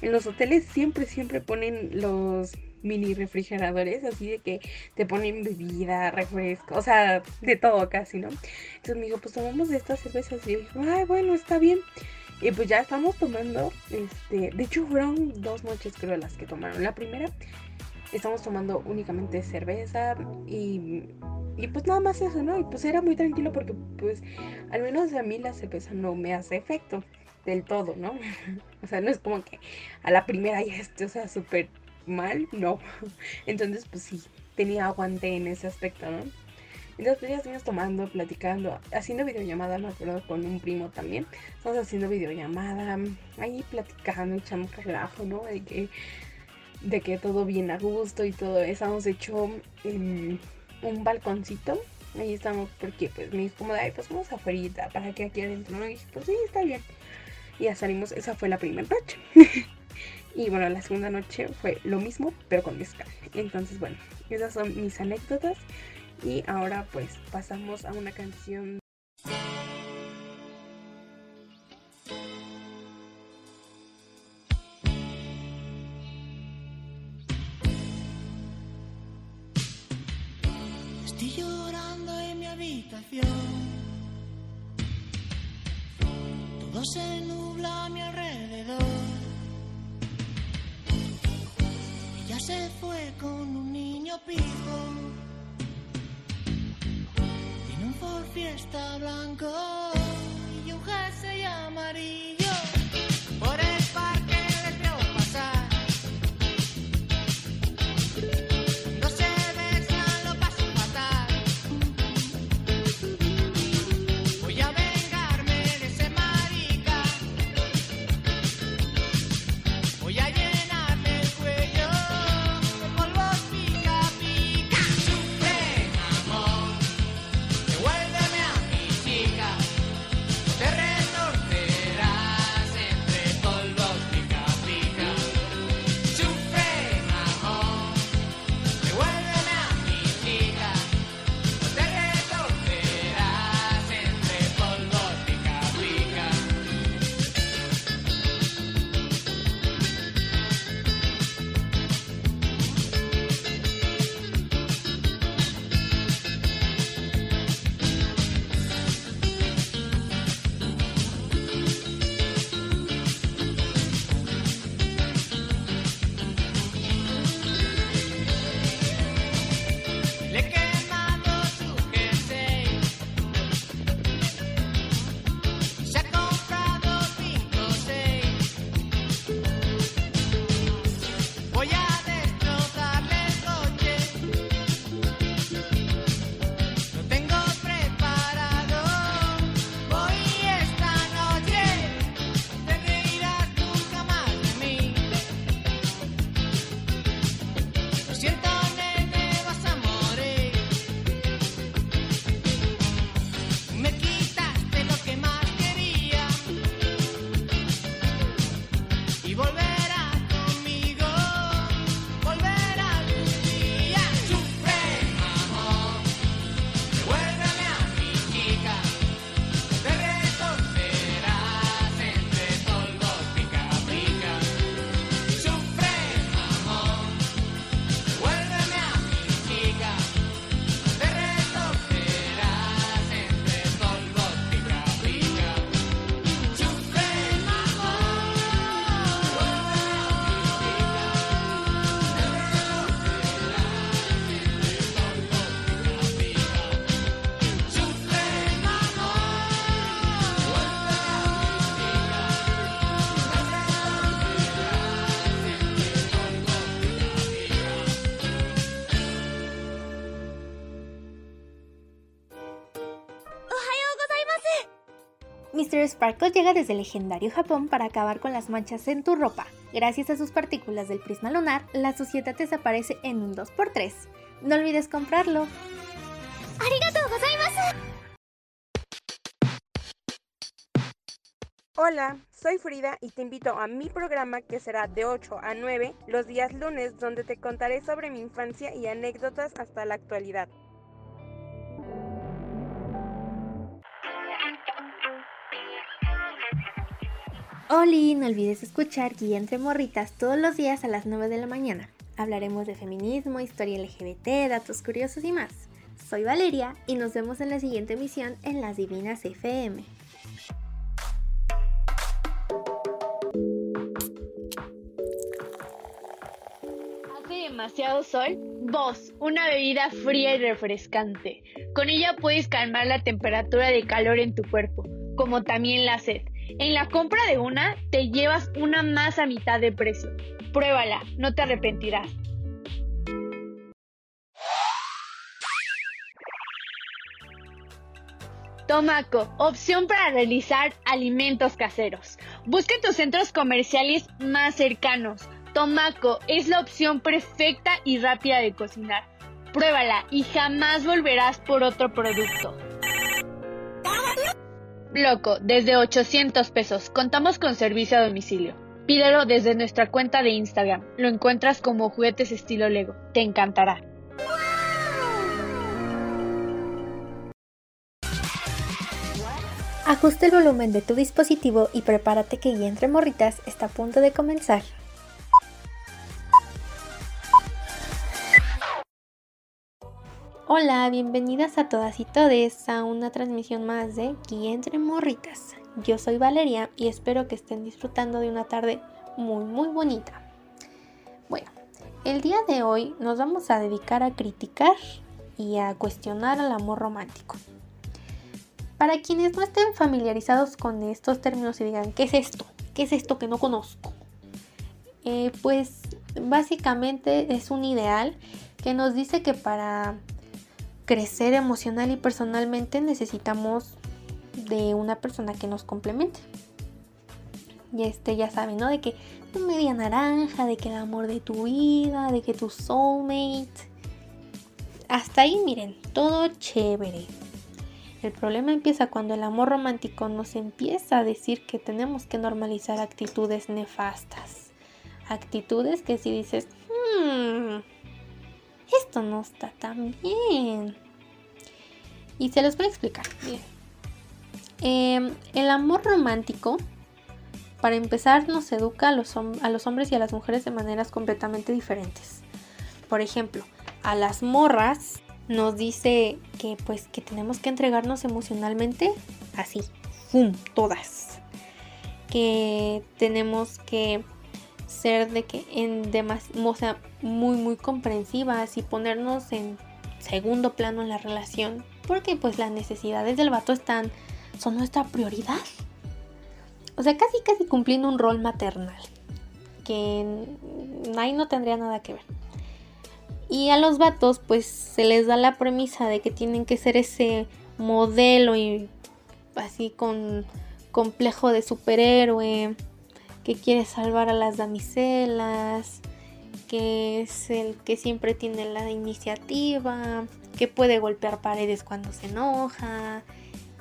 En los hoteles siempre, siempre ponen los mini refrigeradores, así de que te ponen bebida, refresco, o sea, de todo casi, ¿no? Entonces me dijo, pues tomamos de estas cervezas. Y yo dije, ay, bueno, está bien. Y pues ya estamos tomando, este, de hecho fueron dos noches creo las que tomaron. La primera estamos tomando únicamente cerveza y, y, pues nada más eso, ¿no? Y pues era muy tranquilo porque pues al menos a mí la cerveza no me hace efecto del todo, ¿no? o sea, no es como que a la primera ya esté, o sea, súper mal, no. Entonces pues sí, tenía aguante en ese aspecto, ¿no? Entonces pues ya estuvimos tomando, platicando, haciendo videollamada, me acuerdo, con un primo también. Estamos haciendo videollamada, ahí platicando, echando relajo, ¿no? De que de que todo bien a gusto y todo eso. Hemos hecho em, un balconcito. Ahí estamos porque pues me dijo como de, ay, pues vamos afuera para que aquí adentro. ¿no? Y pues sí, está bien. Y ya salimos, esa fue la primera noche. y bueno, la segunda noche fue lo mismo, pero con mezcal. Entonces, bueno, esas son mis anécdotas. Y ahora pues pasamos a una canción Ford Fiesta blanco Sparkle llega desde el legendario Japón para acabar con las manchas en tu ropa. Gracias a sus partículas del prisma lunar, la suciedad desaparece en un 2x3. No olvides comprarlo. Hola, soy Frida y te invito a mi programa que será de 8 a 9 los días lunes donde te contaré sobre mi infancia y anécdotas hasta la actualidad. Oli, no olvides escuchar Guía entre Morritas todos los días a las 9 de la mañana. Hablaremos de feminismo, historia LGBT, datos curiosos y más. Soy Valeria y nos vemos en la siguiente emisión en Las Divinas FM. Hace demasiado sol. Vos, una bebida fría y refrescante. Con ella puedes calmar la temperatura de calor en tu cuerpo, como también la sed. En la compra de una, te llevas una más a mitad de precio. Pruébala, no te arrepentirás. Tomaco, opción para realizar alimentos caseros. Busca en tus centros comerciales más cercanos. Tomaco es la opción perfecta y rápida de cocinar. Pruébala y jamás volverás por otro producto. Loco, desde 800 pesos. Contamos con servicio a domicilio. Pídelo desde nuestra cuenta de Instagram. Lo encuentras como juguetes estilo Lego. Te encantará. Ajusta el volumen de tu dispositivo y prepárate que Guía entre Morritas está a punto de comenzar. Hola, bienvenidas a todas y todes a una transmisión más de Guía entre Morritas. Yo soy Valeria y espero que estén disfrutando de una tarde muy muy bonita. Bueno, el día de hoy nos vamos a dedicar a criticar y a cuestionar al amor romántico. Para quienes no estén familiarizados con estos términos y digan, ¿qué es esto? ¿Qué es esto que no conozco? Eh, pues básicamente es un ideal que nos dice que para crecer emocional y personalmente necesitamos de una persona que nos complemente. Y este ya saben, ¿no? De que tu media naranja, de que el amor de tu vida, de que tu soulmate. Hasta ahí, miren, todo chévere. El problema empieza cuando el amor romántico nos empieza a decir que tenemos que normalizar actitudes nefastas. Actitudes que si dices, hmm, esto no está tan bien. Y se los voy a explicar. Em, el amor romántico, para empezar, nos educa a los, a los hombres y a las mujeres de maneras completamente diferentes. Por ejemplo, a las morras nos dice que pues que tenemos que entregarnos emocionalmente así, ¡fum! todas. Que tenemos que ser de que en demás, o sea, muy muy comprensivas y ponernos en segundo plano en la relación, porque pues las necesidades del vato están son nuestra prioridad. O sea, casi casi cumpliendo un rol maternal, que ahí no tendría nada que ver. Y a los vatos pues se les da la premisa de que tienen que ser ese modelo y así con complejo de superhéroe que quiere salvar a las damiselas, que es el que siempre tiene la iniciativa, que puede golpear paredes cuando se enoja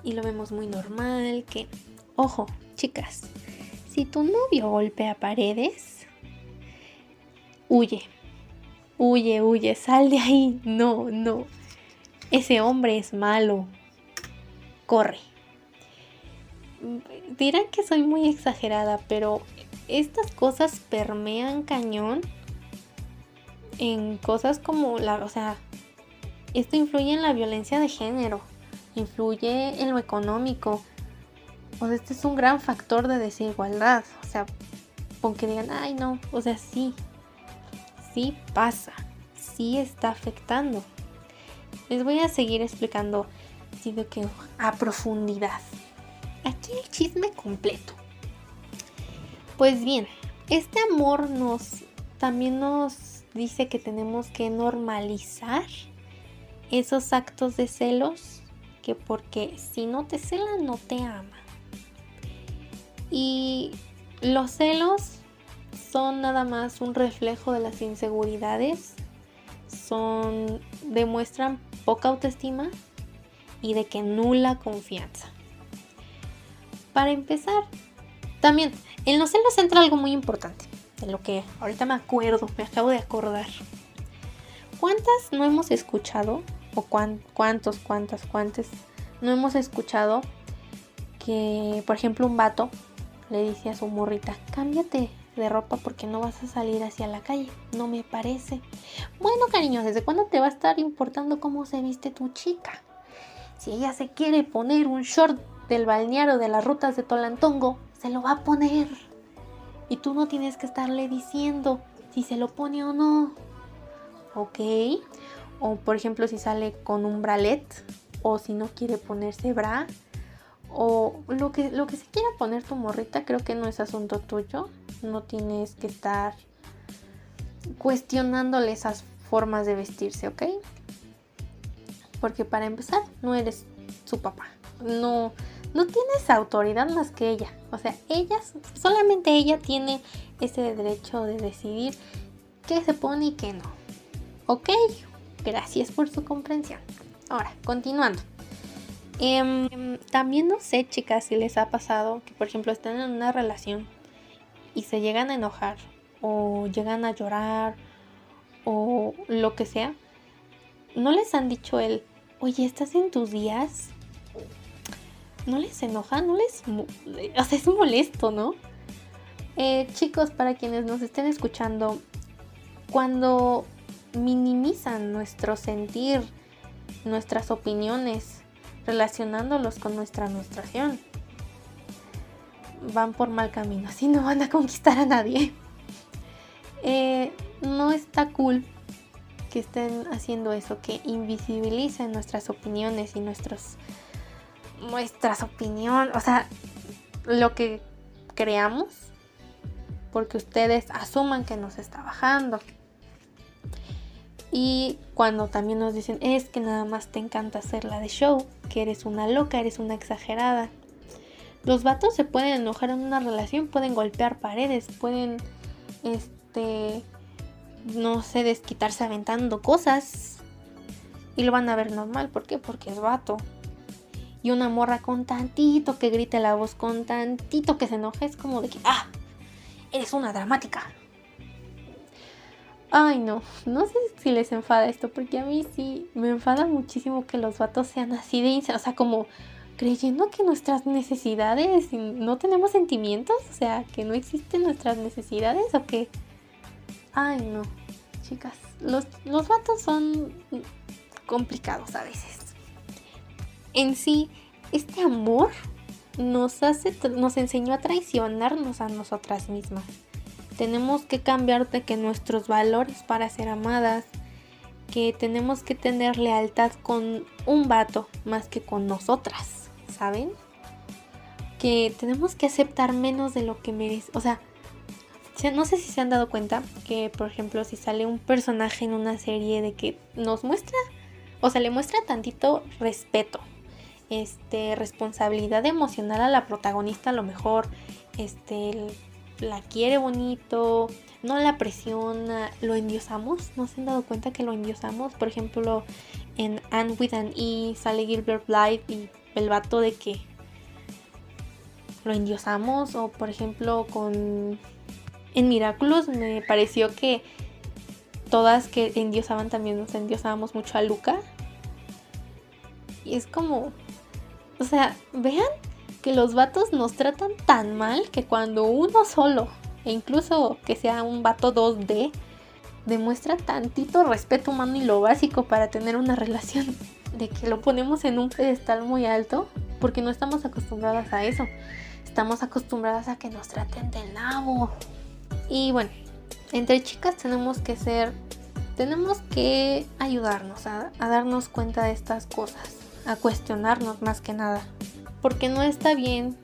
y lo vemos muy normal, que ojo, chicas, si tu novio golpea paredes, huye. Huye, huye, sal de ahí. No, no. Ese hombre es malo. Corre dirán que soy muy exagerada, pero estas cosas permean cañón en cosas como la, o sea, esto influye en la violencia de género, influye en lo económico. O sea, este es un gran factor de desigualdad. O sea, aunque digan, ay no, o sea, sí, sí pasa, sí está afectando. Les voy a seguir explicando de que a profundidad el chisme completo. Pues bien, este amor nos también nos dice que tenemos que normalizar esos actos de celos que porque si no te cela no te ama. Y los celos son nada más un reflejo de las inseguridades, son demuestran poca autoestima y de que nula confianza. Para empezar, también en los celos entra algo muy importante, de lo que ahorita me acuerdo, me acabo de acordar. ¿Cuántas no hemos escuchado, o cuántos, cuántas, cuántas no hemos escuchado que, por ejemplo, un vato le dice a su morrita, cámbiate de ropa porque no vas a salir hacia la calle. No me parece. Bueno, cariño, ¿desde cuándo te va a estar importando cómo se viste tu chica? Si ella se quiere poner un short del balneario de las rutas de Tolantongo, se lo va a poner. Y tú no tienes que estarle diciendo si se lo pone o no. ¿Ok? O por ejemplo si sale con un bralet o si no quiere ponerse bra o lo que, lo que se quiera poner tu morrita creo que no es asunto tuyo. No tienes que estar cuestionándole esas formas de vestirse, ¿ok? Porque para empezar no eres su papá. No, no tienes autoridad más que ella. O sea, ella, solamente ella tiene ese derecho de decidir qué se pone y qué no. Ok, gracias por su comprensión. Ahora, continuando. Em, también no sé, chicas, si les ha pasado que, por ejemplo, están en una relación y se llegan a enojar o llegan a llorar o lo que sea. ¿No les han dicho el, oye, estás en tus días? No les enoja, no les... O sea, es molesto, ¿no? Eh, chicos, para quienes nos estén escuchando, cuando minimizan nuestro sentir nuestras opiniones, relacionándolos con nuestra menstruación. Van por mal camino, así no van a conquistar a nadie. Eh, no está cool que estén haciendo eso, que invisibilicen nuestras opiniones y nuestros nuestras opiniones, o sea, lo que creamos, porque ustedes asuman que nos está bajando. Y cuando también nos dicen, es que nada más te encanta hacerla de show, que eres una loca, eres una exagerada. Los vatos se pueden enojar en una relación, pueden golpear paredes, pueden, este, no sé, desquitarse aventando cosas. Y lo van a ver normal, ¿por qué? Porque es vato. Y una morra con tantito que grite la voz, con tantito que se enoje, es como de que, ah, eres una dramática. Ay, no, no sé si les enfada esto, porque a mí sí me enfada muchísimo que los vatos sean así de, o sea, como creyendo que nuestras necesidades, no tenemos sentimientos, o sea, que no existen nuestras necesidades o que... Ay, no, chicas, los, los vatos son complicados a veces. En sí, este amor nos hace, nos enseñó a traicionarnos a nosotras mismas. Tenemos que cambiar de que nuestros valores para ser amadas, que tenemos que tener lealtad con un vato más que con nosotras, ¿saben? Que tenemos que aceptar menos de lo que merece. O sea, no sé si se han dado cuenta que, por ejemplo, si sale un personaje en una serie de que nos muestra, o sea, le muestra tantito respeto, este, responsabilidad emocional a la protagonista, a lo mejor, este, la quiere bonito, no la presiona, lo endiosamos, ¿no se han dado cuenta que lo endiosamos? Por ejemplo, en Anne with an E sale Gilbert Blythe y el vato de que lo endiosamos, o por ejemplo con... En Miraculous me pareció que todas que endiosaban también nos endiosábamos mucho a Luca. Y es como... O sea, vean que los vatos nos tratan tan mal que cuando uno solo, e incluso que sea un vato 2D, demuestra tantito respeto humano y lo básico para tener una relación, de que lo ponemos en un pedestal muy alto, porque no estamos acostumbradas a eso. Estamos acostumbradas a que nos traten de nabo. Y bueno, entre chicas tenemos que ser, tenemos que ayudarnos a, a darnos cuenta de estas cosas, a cuestionarnos más que nada porque no está bien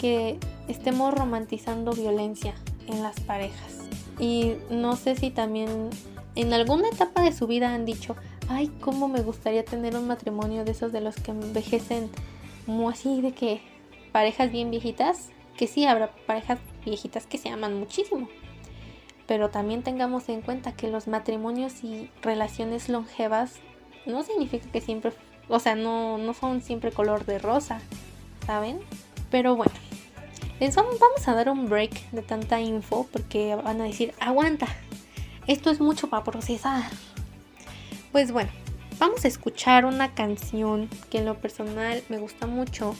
que estemos romantizando violencia en las parejas. Y no sé si también en alguna etapa de su vida han dicho, ay, cómo me gustaría tener un matrimonio de esos de los que envejecen como así de que parejas bien viejitas, que sí habrá parejas viejitas que se aman muchísimo. Pero también tengamos en cuenta que los matrimonios y relaciones longevas no significa que siempre, o sea, no, no son siempre color de rosa. ¿saben? Pero bueno, les vamos, a dar un break de tanta info porque van a decir, aguanta, esto es mucho para procesar. Pues bueno, vamos a escuchar una canción que en lo personal me gusta mucho,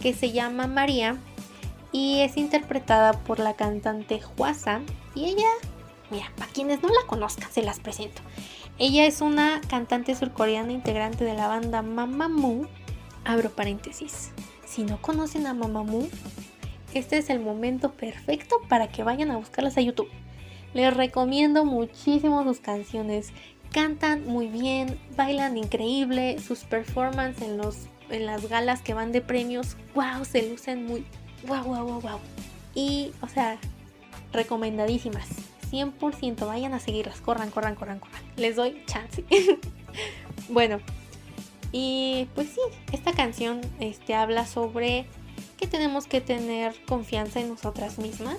que se llama María y es interpretada por la cantante Huasa. Y ella, mira, para quienes no la conozcan, se las presento. Ella es una cantante surcoreana integrante de la banda Mamamoo. Abro paréntesis. Si no conocen a Mamamoo, este es el momento perfecto para que vayan a buscarlas a YouTube. Les recomiendo muchísimo sus canciones. Cantan muy bien, bailan increíble, sus performances en, en las galas que van de premios, wow, se lucen muy, wow, wow, wow, wow. Y, o sea, recomendadísimas. 100% vayan a seguirlas, corran, corran, corran, corran. Les doy chance. bueno, y pues sí, esta canción este, habla sobre que tenemos que tener confianza en nosotras mismas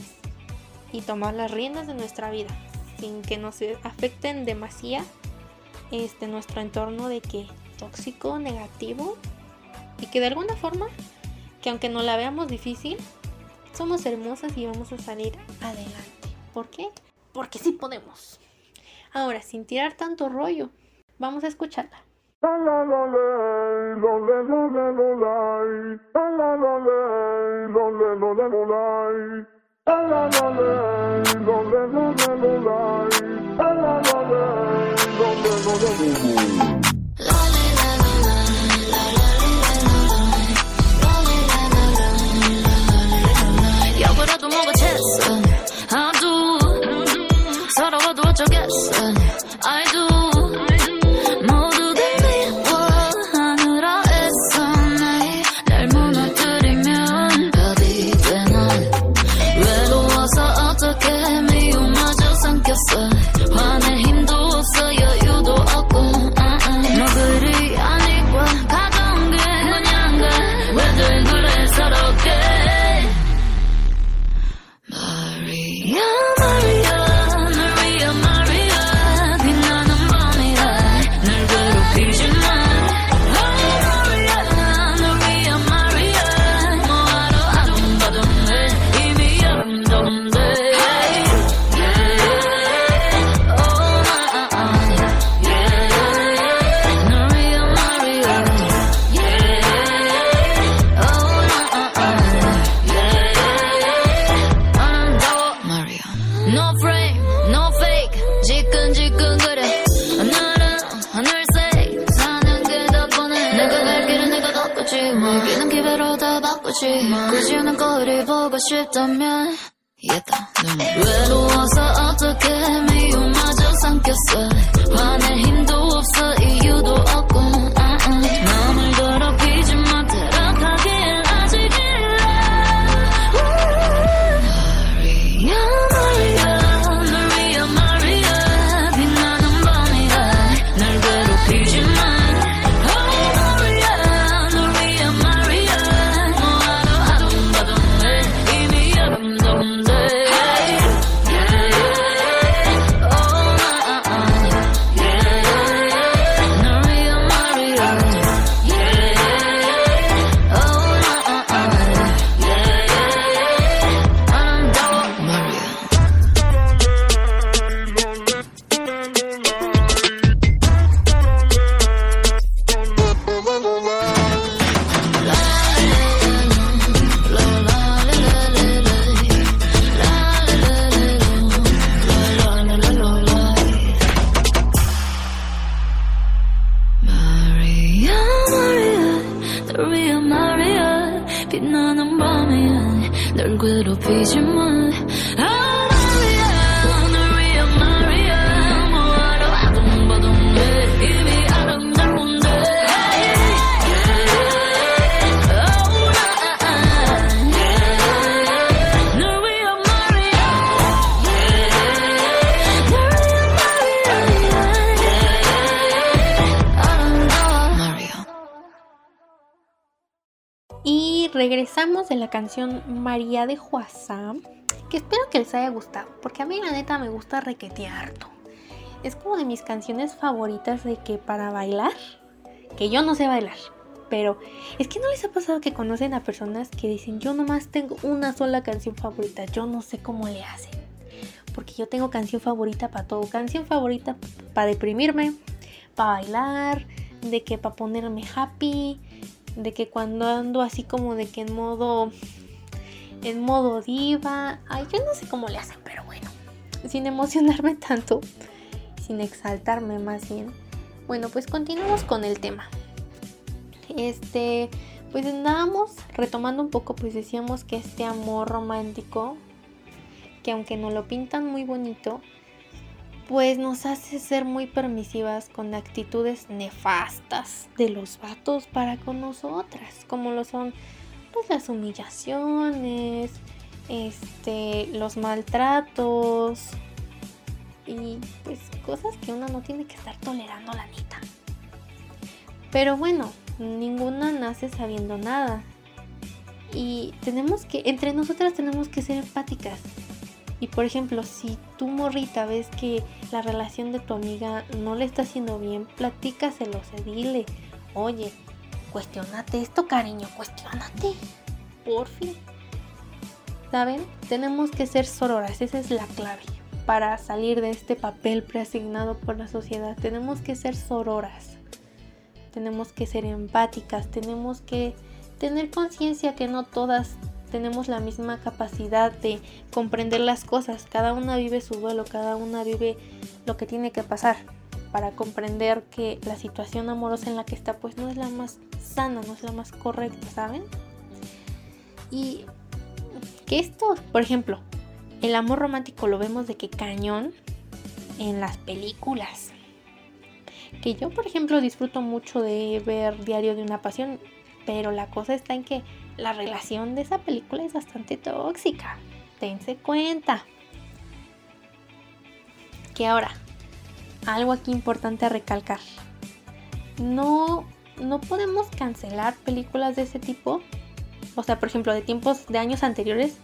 y tomar las riendas de nuestra vida sin que nos afecten demasiado este, nuestro entorno de que tóxico, negativo y que de alguna forma, que aunque no la veamos difícil, somos hermosas y vamos a salir adelante. ¿Por qué? Porque sí podemos. Ahora, sin tirar tanto rollo, vamos a escucharla. Canción María de Juazá, que espero que les haya gustado, porque a mí la neta me gusta requetear harto. Es como de mis canciones favoritas de que para bailar, que yo no sé bailar, pero es que no les ha pasado que conocen a personas que dicen yo nomás tengo una sola canción favorita, yo no sé cómo le hacen. Porque yo tengo canción favorita para todo, canción favorita para deprimirme, para bailar, de que para ponerme happy, de que cuando ando así como de que en modo en modo diva, ay, yo no sé cómo le hacen, pero bueno, sin emocionarme tanto, sin exaltarme más bien. Bueno, pues continuamos con el tema. Este, pues andábamos retomando un poco, pues decíamos que este amor romántico, que aunque no lo pintan muy bonito, pues nos hace ser muy permisivas con actitudes nefastas de los vatos para con nosotras, como lo son pues las humillaciones, este, los maltratos y pues cosas que uno no tiene que estar tolerando la neta. Pero bueno, ninguna nace sabiendo nada. Y tenemos que, entre nosotras tenemos que ser empáticas. Y por ejemplo, si tu morrita ves que la relación de tu amiga no le está haciendo bien, platícaselo, se dile, oye, cuestionate esto, cariño, cuestionate, por fin. ¿Saben? Tenemos que ser sororas, esa es la clave para salir de este papel preasignado por la sociedad. Tenemos que ser sororas, tenemos que ser empáticas, tenemos que tener conciencia que no todas tenemos la misma capacidad de comprender las cosas. Cada una vive su duelo, cada una vive lo que tiene que pasar para comprender que la situación amorosa en la que está pues no es la más sana, no es la más correcta, ¿saben? Y que esto, por ejemplo, el amor romántico lo vemos de que cañón, en las películas. Que yo, por ejemplo, disfruto mucho de ver Diario de una Pasión, pero la cosa está en que la relación de esa película es bastante tóxica. Dense cuenta. Que ahora, algo aquí importante a recalcar. No, no podemos cancelar películas de ese tipo. O sea, por ejemplo, de tiempos de años anteriores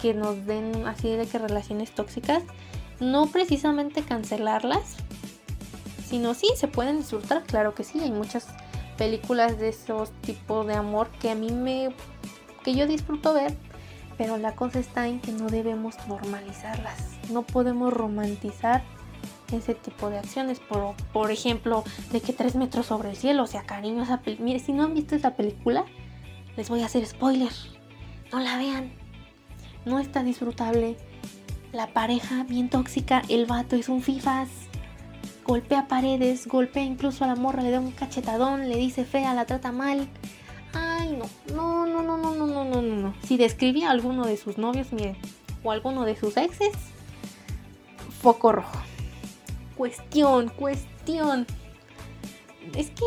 que nos den así de que relaciones tóxicas. No precisamente cancelarlas, sino sí, se pueden disfrutar, claro que sí. Hay muchas películas de esos tipos de amor que a mí me. que yo disfruto ver. Pero la cosa está en que no debemos normalizarlas. No podemos romantizar ese tipo de acciones. Por, por ejemplo, de que tres metros sobre el cielo. O sea, cariño, esa. Mire, si no han visto esa película, les voy a hacer spoiler. No la vean. No está disfrutable. La pareja bien tóxica. El vato es un fifas. Golpea paredes. Golpea incluso a la morra. Le da un cachetadón. Le dice fea. La trata mal. Ay, no. No, no, no, no, no, no, no, no. Si describía a alguno de sus novios, miren. O alguno de sus exes. Foco rojo cuestión, cuestión. Es que,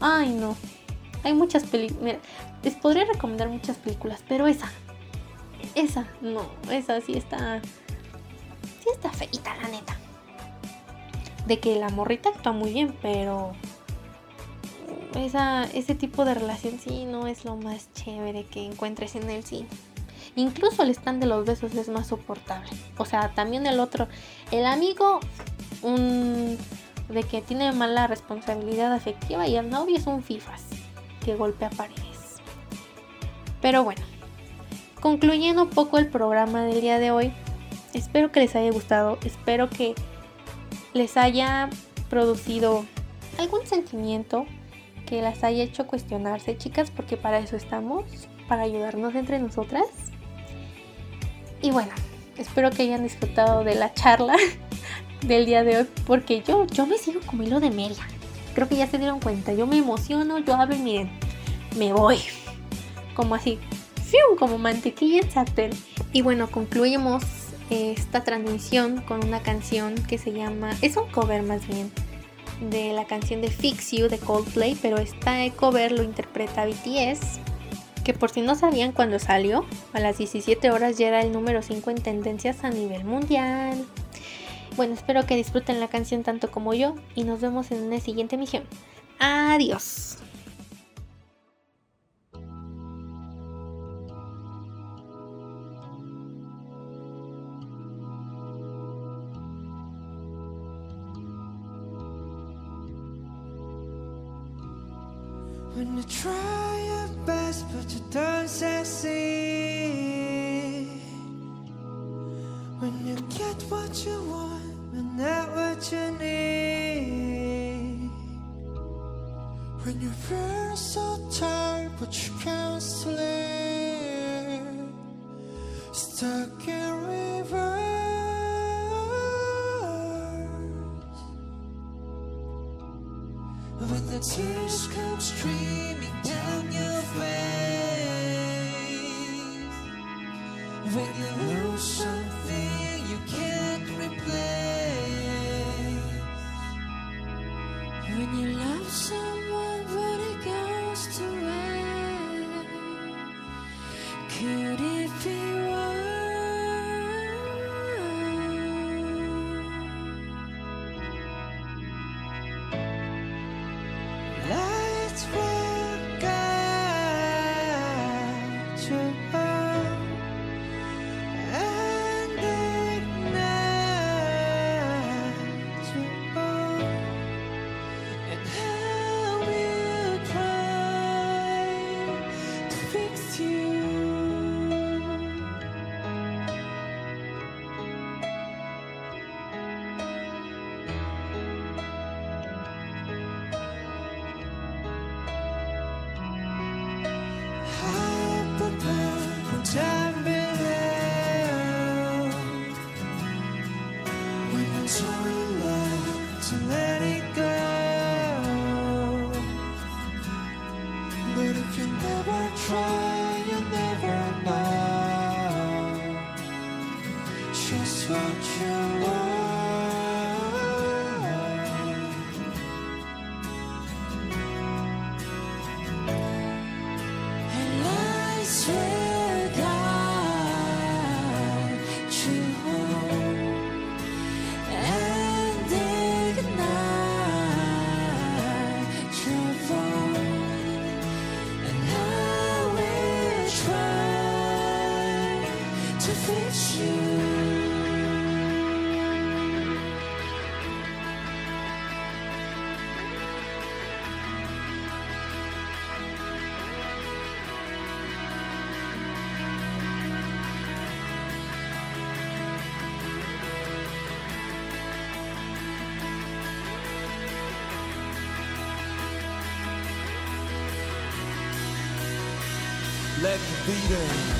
ay no, hay muchas películas, les podría recomendar muchas películas, pero esa, esa, no, esa sí está, sí está feita, la neta. De que la morrita actúa muy bien, pero esa, ese tipo de relación sí no es lo más chévere que encuentres en el cine. Incluso el stand de los besos es más soportable. O sea, también el otro, el amigo un de que tiene mala responsabilidad afectiva y el novio es un fifas que golpea paredes. Pero bueno, concluyendo un poco el programa del día de hoy, espero que les haya gustado, espero que les haya producido algún sentimiento que las haya hecho cuestionarse, chicas, porque para eso estamos, para ayudarnos entre nosotras. Y bueno, espero que hayan disfrutado de la charla del día de hoy porque yo, yo me sigo como de media. Creo que ya se dieron cuenta. Yo me emociono, yo hablo y miren, me voy. Como así, como mantequilla en sartén. Y bueno, concluimos esta transmisión con una canción que se llama, es un cover más bien, de la canción de Fix You de Coldplay, pero esta cover lo interpreta BTS, que por si no sabían cuando salió, a las 17 horas ya era el número 5 en tendencias a nivel mundial. Bueno, espero que disfruten la canción tanto como yo y nos vemos en una siguiente emisión. Adiós. beating.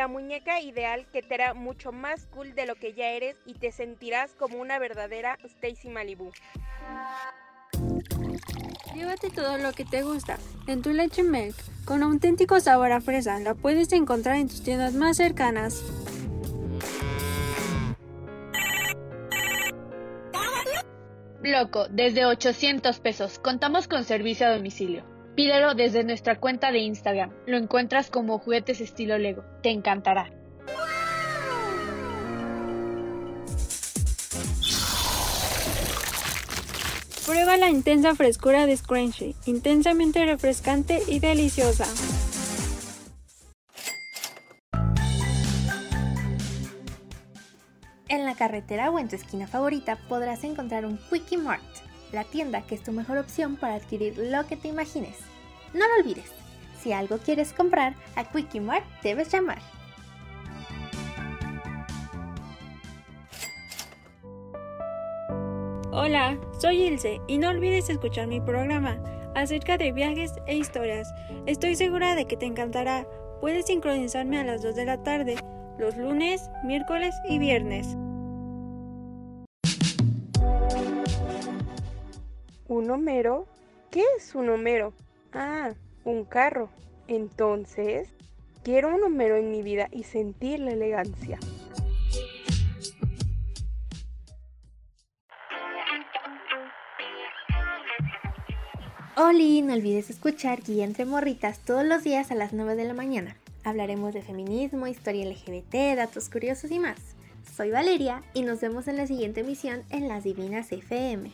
La muñeca ideal que te hará mucho más cool de lo que ya eres y te sentirás como una verdadera Stacy Malibu. Llévate todo lo que te gusta en tu leche milk con auténtico sabor a fresa. La puedes encontrar en tus tiendas más cercanas. Loco, desde 800 pesos. Contamos con servicio a domicilio. Pídelo desde nuestra cuenta de Instagram. Lo encuentras como juguetes estilo Lego. Te encantará. Prueba la intensa frescura de Scrunchy, intensamente refrescante y deliciosa. En la carretera o en tu esquina favorita podrás encontrar un Quickie Mart, la tienda que es tu mejor opción para adquirir lo que te imagines. No lo olvides, si algo quieres comprar, a Quickie Mart debes llamar. Hola, soy Ilse y no olvides escuchar mi programa acerca de viajes e historias. Estoy segura de que te encantará. Puedes sincronizarme a las 2 de la tarde, los lunes, miércoles y viernes. ¿Un Homero? ¿Qué es un Homero? Ah, un carro. Entonces, quiero un Homero en mi vida y sentir la elegancia. Oli, no olvides escuchar Guía entre Morritas todos los días a las 9 de la mañana. Hablaremos de feminismo, historia LGBT, datos curiosos y más. Soy Valeria y nos vemos en la siguiente emisión en Las Divinas FM.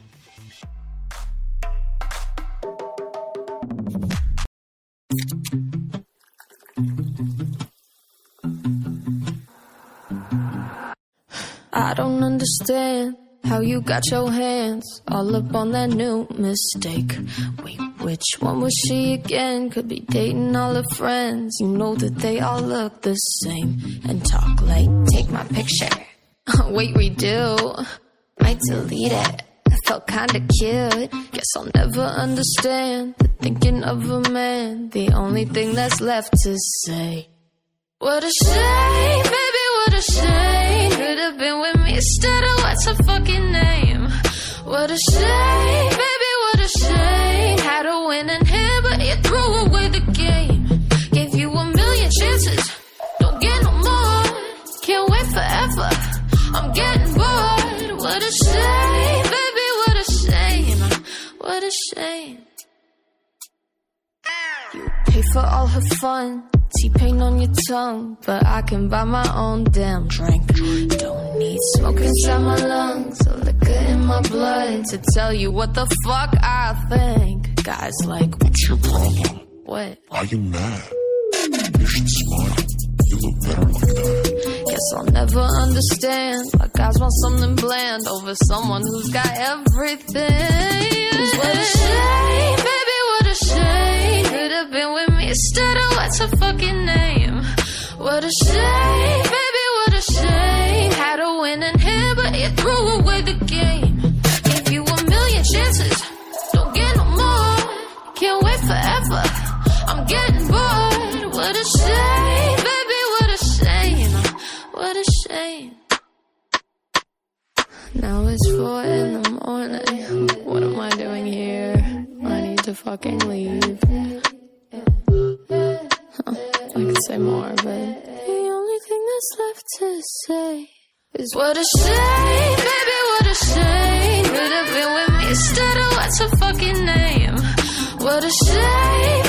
I don't understand how you got your hands all up on that new mistake. Wait, which one was she again? Could be dating all her friends. You know that they all look the same and talk like, take my picture. Wait, redo. do. Might delete it. Felt kinda cute. Guess I'll never understand the thinking of a man. The only thing that's left to say. What a shame, baby, what a shame. Could have been with me instead of what's her fucking name. What a shame, baby, what a shame. Had a winning hand, but you threw away the for all her fun. T-pain on your tongue, but I can buy my own damn drink. Don't need smoke inside my lungs, or liquor in my blood to tell you what the fuck I think. Guys like, what's your problem? What? Are you mad? You should smile. You look better like that. Guess I'll never understand why guys want something bland over someone who's got everything. what a shame, baby, what a shame. Could have been with instead of what's her fucking name. What a shame, baby, what a shame. Had a win in here, but you threw away the game. Gave you a million chances, don't get no more. Can't wait forever, I'm getting bored. What a shame, baby, what a shame. What a shame. Now it's four in the morning. What am I doing here? I need to fucking leave. I could say more, but the only thing that's left to say is what a shame, baby, what a shame. Could have been with me instead of what's her fucking name. What a shame,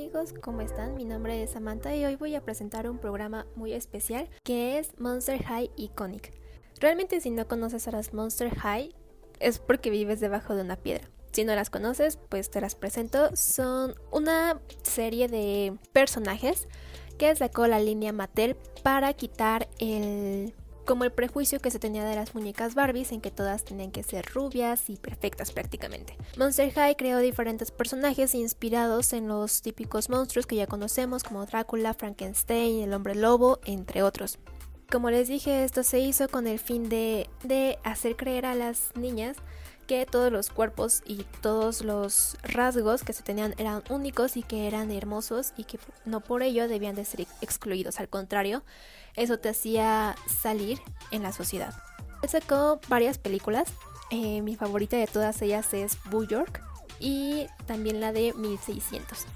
amigos? ¿Cómo están? Mi nombre es Samantha y hoy voy a presentar un programa muy especial que es Monster High Iconic. Realmente si no conoces a las Monster High es porque vives debajo de una piedra. Si no las conoces, pues te las presento. Son una serie de personajes que sacó la línea Mattel para quitar el como el prejuicio que se tenía de las muñecas Barbies en que todas tenían que ser rubias y perfectas prácticamente. Monster High creó diferentes personajes inspirados en los típicos monstruos que ya conocemos como Drácula, Frankenstein, el hombre lobo, entre otros. Como les dije, esto se hizo con el fin de, de hacer creer a las niñas que todos los cuerpos y todos los rasgos que se tenían eran únicos y que eran hermosos y que no por ello debían de ser excluidos. Al contrario, eso te hacía salir en la sociedad. Sacó varias películas. eh, mi favorita de todas ellas es Boo York y también la de 1600.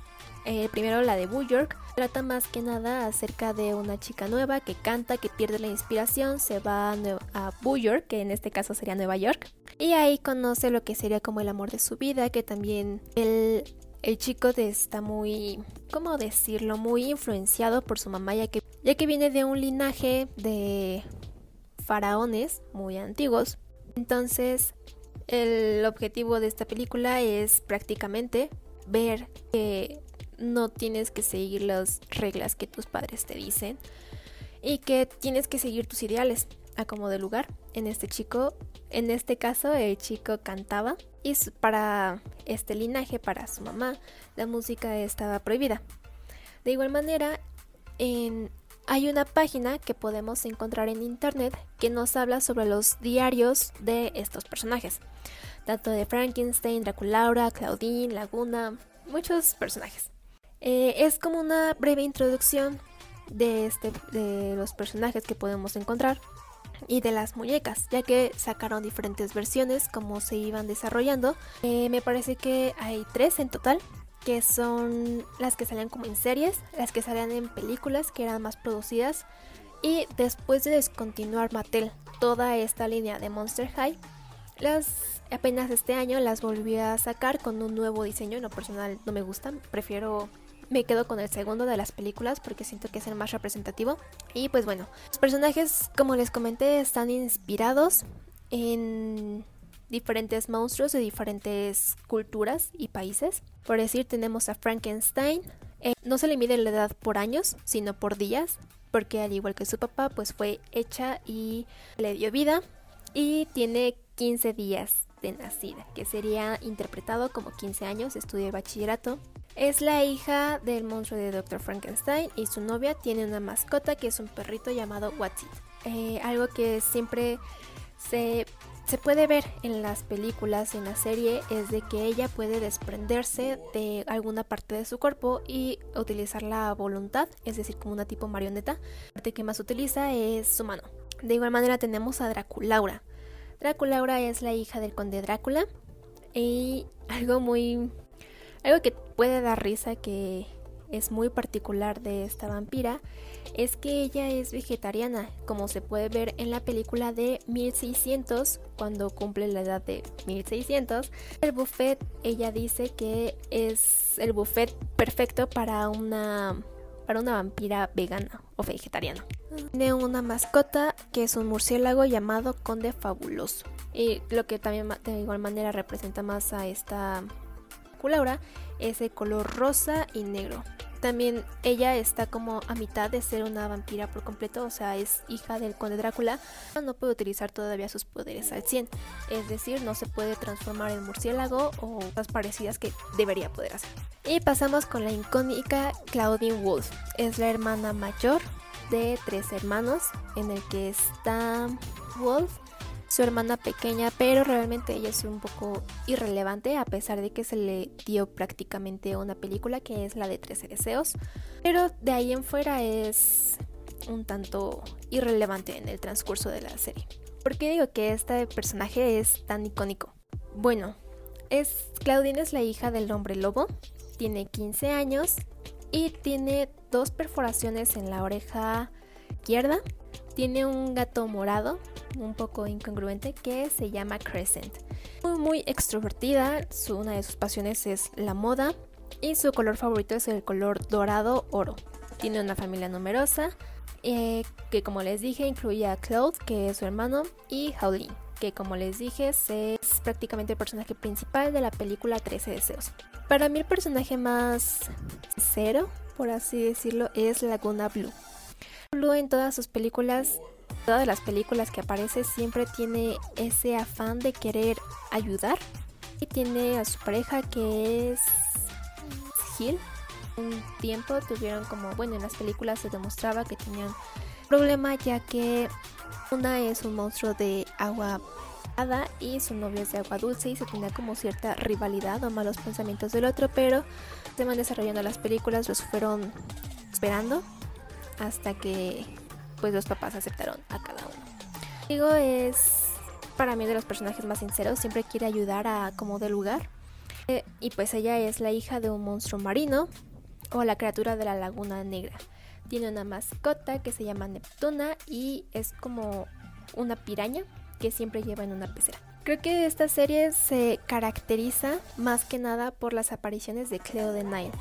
Eh, primero la de Boo York trata más que nada acerca de una chica nueva que canta, que pierde la inspiración, se va a, Boo York, que en este caso sería Nueva York, y ahí conoce lo que sería como el amor de su vida, que también el, el chico está muy, ¿cómo decirlo? Muy influenciado por su mamá, ya que, ya que viene de un linaje de faraones muy antiguos. Entonces, el objetivo de esta película es prácticamente ver que no tienes que seguir las reglas que tus padres te dicen y que tienes que seguir tus ideales a como de lugar. En este chico, en este caso, el chico cantaba y para este linaje, para su mamá, la música estaba prohibida. De igual manera, en- hay una página que podemos encontrar en internet que nos habla sobre los diarios de estos personajes, tanto de Frankenstein, Draculaura, Claudine, Laguna, muchos personajes. Eh, es como una breve introducción de, este, de los personajes que podemos encontrar y de las muñecas, ya que sacaron diferentes versiones como se iban desarrollando. Eh, me parece que hay tres en total, que son las que salían como en series, las que salían en películas que eran más producidas y después de descontinuar Mattel toda esta línea de Monster High, las apenas este año las volví a sacar con un nuevo diseño, en lo personal no me gustan, prefiero me quedo con el segundo de las películas porque siento que es el más representativo. Y pues bueno, los personajes, como les comenté, están inspirados en diferentes monstruos de diferentes culturas y países. Por decir, tenemos a Frankenstein. Eh, no se le mide la edad por años, sino por días, porque al igual que su papá, pues fue hecha y le dio vida. Y tiene 15 días de nacida, que sería interpretado como 15 años, estudia bachillerato. Es la hija del monstruo de Dr. Frankenstein y su novia tiene una mascota que es un perrito llamado Watsit. Eh, algo que siempre se, se puede ver en las películas, en la serie, es de que ella puede desprenderse de alguna parte de su cuerpo y utilizar la voluntad, es decir, como una tipo marioneta. La parte que más utiliza es su mano. De igual manera tenemos a Draculaura. Draculaura es la hija del conde Drácula y algo muy algo que puede dar risa que es muy particular de esta vampira es que ella es vegetariana, como se puede ver en la película de 1600, cuando cumple la edad de 1600. El buffet, ella dice que es el buffet perfecto para una para una vampira vegana o vegetariana. Tiene una mascota que es un murciélago llamado Conde Fabuloso. Y lo que también de igual manera representa más a esta Laura es de color rosa y negro. También ella está como a mitad de ser una vampira por completo, o sea, es hija del conde Drácula. No puede utilizar todavía sus poderes al 100, es decir, no se puede transformar en murciélago o cosas parecidas que debería poder hacer. Y pasamos con la icónica Claudine Wolf. Es la hermana mayor de tres hermanos, en el que está Wolf, su hermana pequeña, pero realmente ella es un poco irrelevante a pesar de que se le dio prácticamente una película que es la de 13 deseos, pero de ahí en fuera es un tanto irrelevante en el transcurso de la serie. ¿Por qué digo que este personaje es tan icónico? Bueno, es Claudine es la hija del hombre lobo, tiene 15 años y tiene dos perforaciones en la oreja izquierda, tiene un gato morado un poco incongruente que se llama Crescent. Muy, muy extrovertida, su, una de sus pasiones es la moda y su color favorito es el color dorado oro. Tiene una familia numerosa eh, que como les dije incluye a Claude que es su hermano y Howlin que como les dije es prácticamente el personaje principal de la película 13 deseos. Para mí el personaje más cero, por así decirlo, es Laguna Blue. Blue en todas sus películas todas las películas que aparece siempre tiene ese afán de querer ayudar. Y tiene a su pareja que es Gil. Un tiempo tuvieron como, bueno, en las películas se demostraba que tenían problema ya que una es un monstruo de agua y su novio es de agua dulce y se tenía como cierta rivalidad o malos pensamientos del otro, pero se van desarrollando las películas, los fueron esperando hasta que pues los papás aceptaron a cada uno. Digo, es para mí de los personajes más sinceros, siempre quiere ayudar a como de lugar. Eh, y pues ella es la hija de un monstruo marino o la criatura de la laguna negra. Tiene una mascota que se llama Neptuna y es como una piraña que siempre lleva en una pecera. Creo que esta serie se caracteriza más que nada por las apariciones de Cleo de Nile.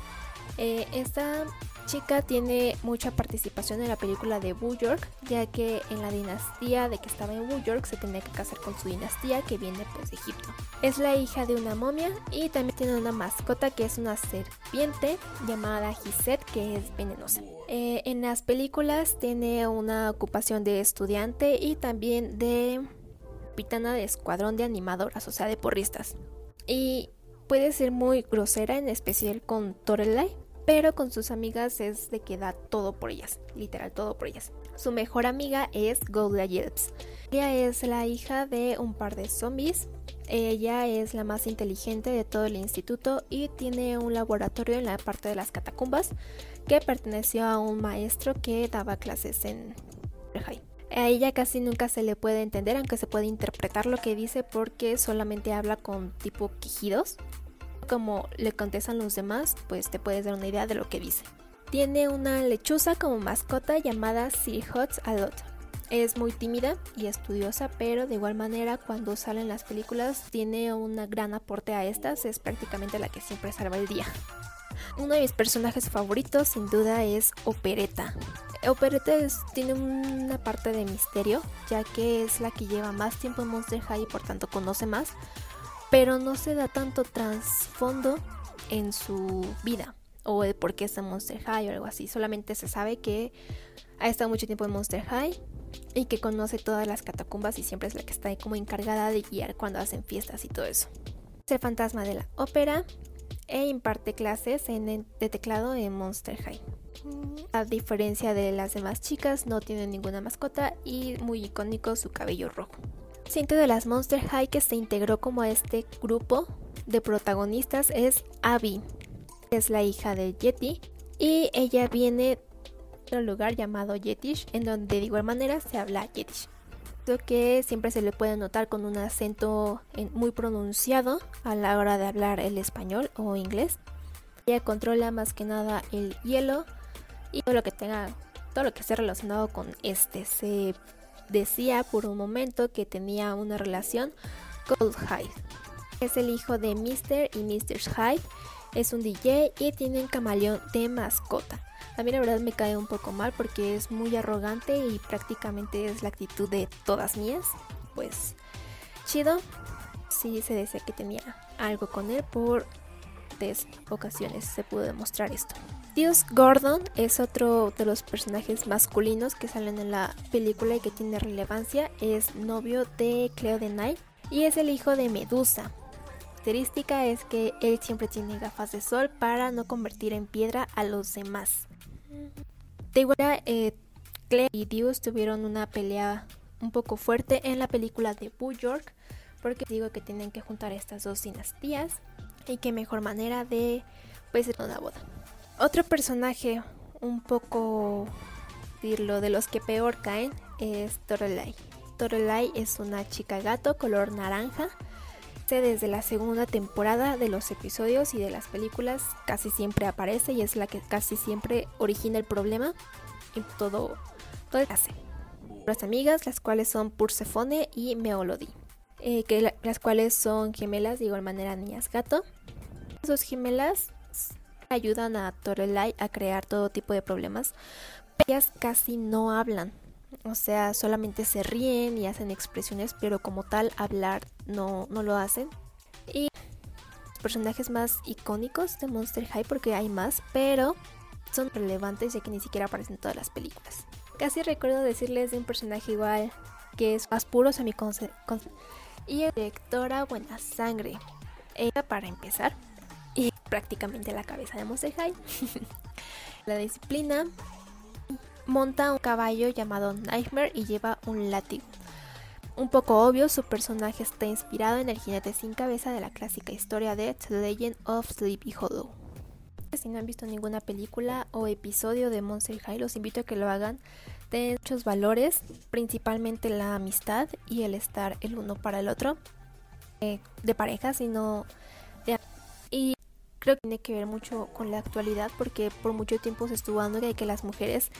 Eh, esta chica tiene mucha participación en la película de Wu York, ya que en la dinastía de que estaba en Wu York se tenía que casar con su dinastía que viene pues de Egipto. Es la hija de una momia y también tiene una mascota que es una serpiente llamada Giset que es venenosa. Eh, en las películas tiene una ocupación de estudiante y también de capitana de escuadrón de animadoras, o sea, de porristas. Y puede ser muy grosera, en especial con Torelai, pero con sus amigas es de que da todo por ellas, literal todo por ellas. Su mejor amiga es Golda Yelps. Ella es la hija de un par de zombies. Ella es la más inteligente de todo el instituto y tiene un laboratorio en la parte de las catacumbas que perteneció a un maestro que daba clases en A ella casi nunca se le puede entender, aunque se puede interpretar lo que dice porque solamente habla con tipo quejidos como le contestan los demás, pues te puedes dar una idea de lo que dice. Tiene una lechuza como mascota llamada Sir Hots Alot. Es muy tímida y estudiosa, pero de igual manera cuando salen las películas tiene un gran aporte a estas, es prácticamente la que siempre salva el día. Uno de mis personajes favoritos sin duda es Opereta. Opereta tiene una parte de misterio, ya que es la que lleva más tiempo en Monster High y por tanto conoce más, pero no se da tanto trasfondo en su vida o el por qué está en Monster High o algo así. Solamente se sabe que ha estado mucho tiempo en Monster High y que conoce todas las catacumbas y siempre es la que está ahí como encargada de guiar cuando hacen fiestas y todo eso. Es el fantasma de la ópera. e imparte clases en de teclado en Monster High. A diferencia de las demás chicas, no tiene ninguna mascota y muy icónico su cabello rojo. Siguiente de las Monster High que se integró como a este grupo de protagonistas es Abby. Es la hija de Yeti y ella viene de un lugar llamado Yetish, en donde de igual manera se habla Yetish. Lo que siempre se le puede notar con un acento en- muy pronunciado a la hora de hablar el español o inglés. Ella controla más que nada el hielo y todo lo que tenga, todo lo que esté relacionado con este. Se decía por un momento que tenía una relación con Hyde. Es el hijo de Mr. y Mrs. Hyde. Es un DJ y tiene un camaleón de mascota. A la verdad me cae un poco mal porque es muy arrogante y prácticamente es la actitud de todas mías. Pues chido. Sí se decía que tenía algo con él por tres ocasiones se pudo demostrar esto. Dios Gordon es otro de los personajes masculinos que salen en la película y que tiene relevancia. Es novio de Cleo de Night y es el hijo de Medusa. Característica es que él siempre tiene gafas de sol para no convertir en piedra a los demás. De igual eh, Cleo y Dios tuvieron una pelea un poco fuerte en la película de Boo York porque digo que tienen que juntar estas dos dinastías y qué mejor manera de pues hacer una boda. Otro personaje un poco decirlo de los que peor caen es Torelai. Torelai es una chica gato color naranja. Desde la segunda temporada de los episodios y de las películas casi siempre aparece y es la que casi siempre origina el problema y todo todo el hace. Las amigas, las cuales son Persephone y Meolody, eh, que la- las cuales son gemelas de igual manera niñas gato. Dos gemelas ayudan a Torelai a crear todo tipo de problemas. pero Ellas casi no hablan. O sea, solamente se ríen y hacen expresiones, pero como tal hablar no, no lo hacen. Y los personajes más icónicos de Monster High, porque hay más, pero son relevantes ya que ni siquiera aparecen en todas las películas. Casi recuerdo decirles de un personaje igual que es más puro a mi conce- con- y es directora Buena Sangre. Ella para empezar y prácticamente la cabeza de Monster High. la disciplina monta un caballo llamado Nightmare y lleva un látigo. Un poco obvio, su personaje está inspirado en el jinete sin cabeza de la clásica historia de The Legend of Sleepy Hollow. Si no han visto ninguna película o episodio de Monster High, los invito a que lo hagan. Tienen muchos valores, principalmente la amistad y el estar el uno para el otro, eh, de pareja, sino creo que tiene que ver mucho con la actualidad porque por mucho tiempo se estuvo dando de que las mujeres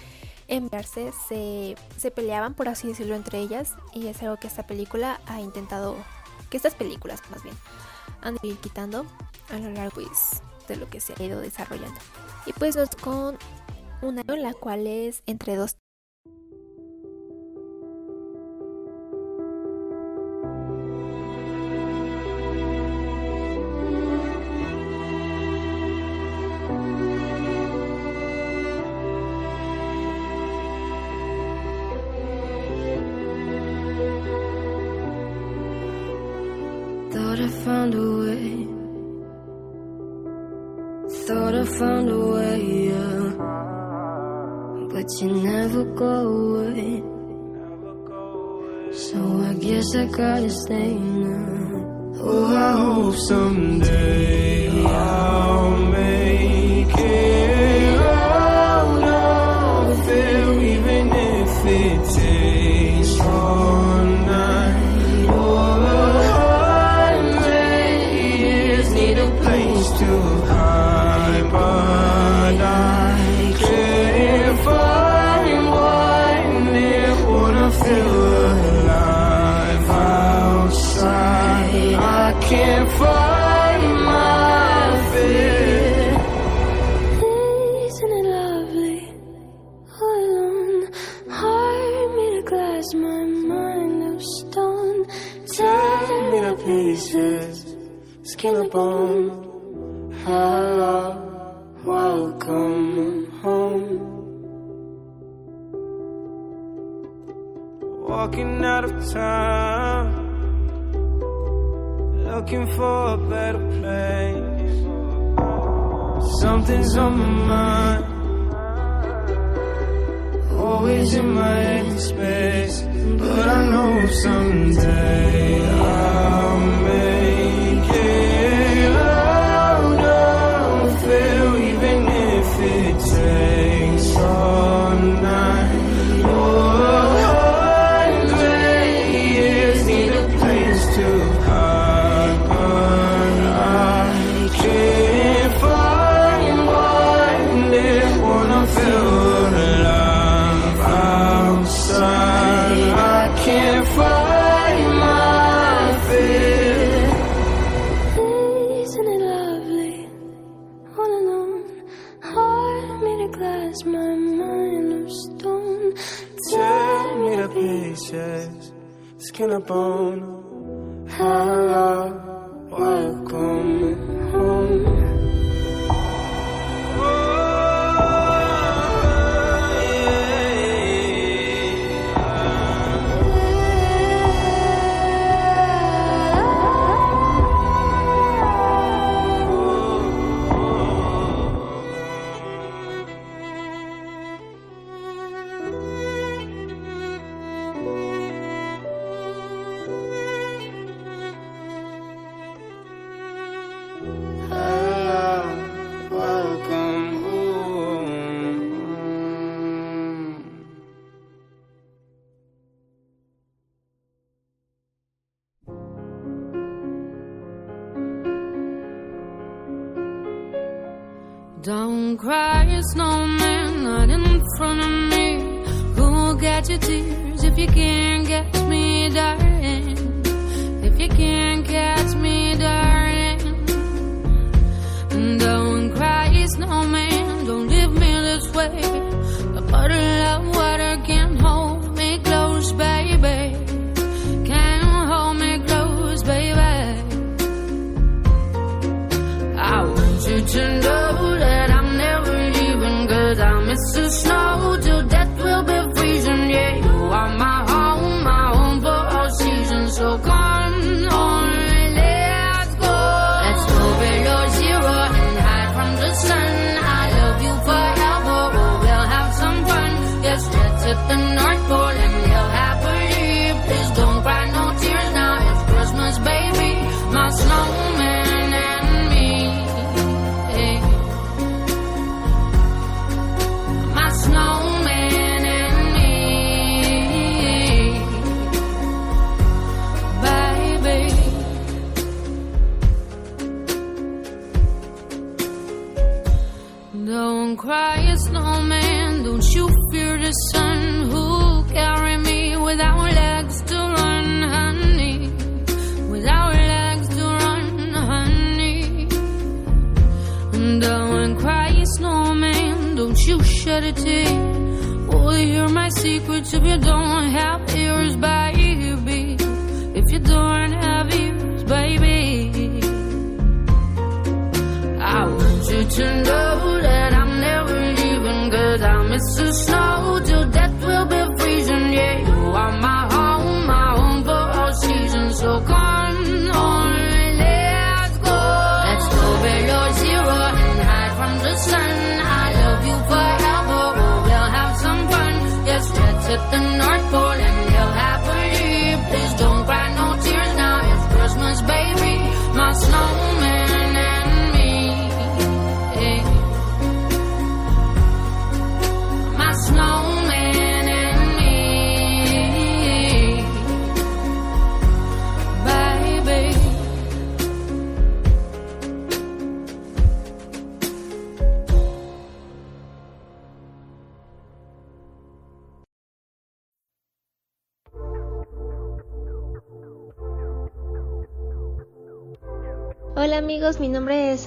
en verse se, se peleaban, por así decirlo, entre ellas y es algo que esta película ha intentado, que estas películas más bien, han ido quitando a lo largo de lo que se ha ido desarrollando. Y pues nos con una en la cual es entre dos go away. So I guess I gotta stay now. Oh, I hope someday time looking for a better place. Something's on my mind, always in my empty space. But I know someday I'll make it. I don't feel even if it. has my mind of stone. Tear me to pieces, skin and bone. Hello, welcome.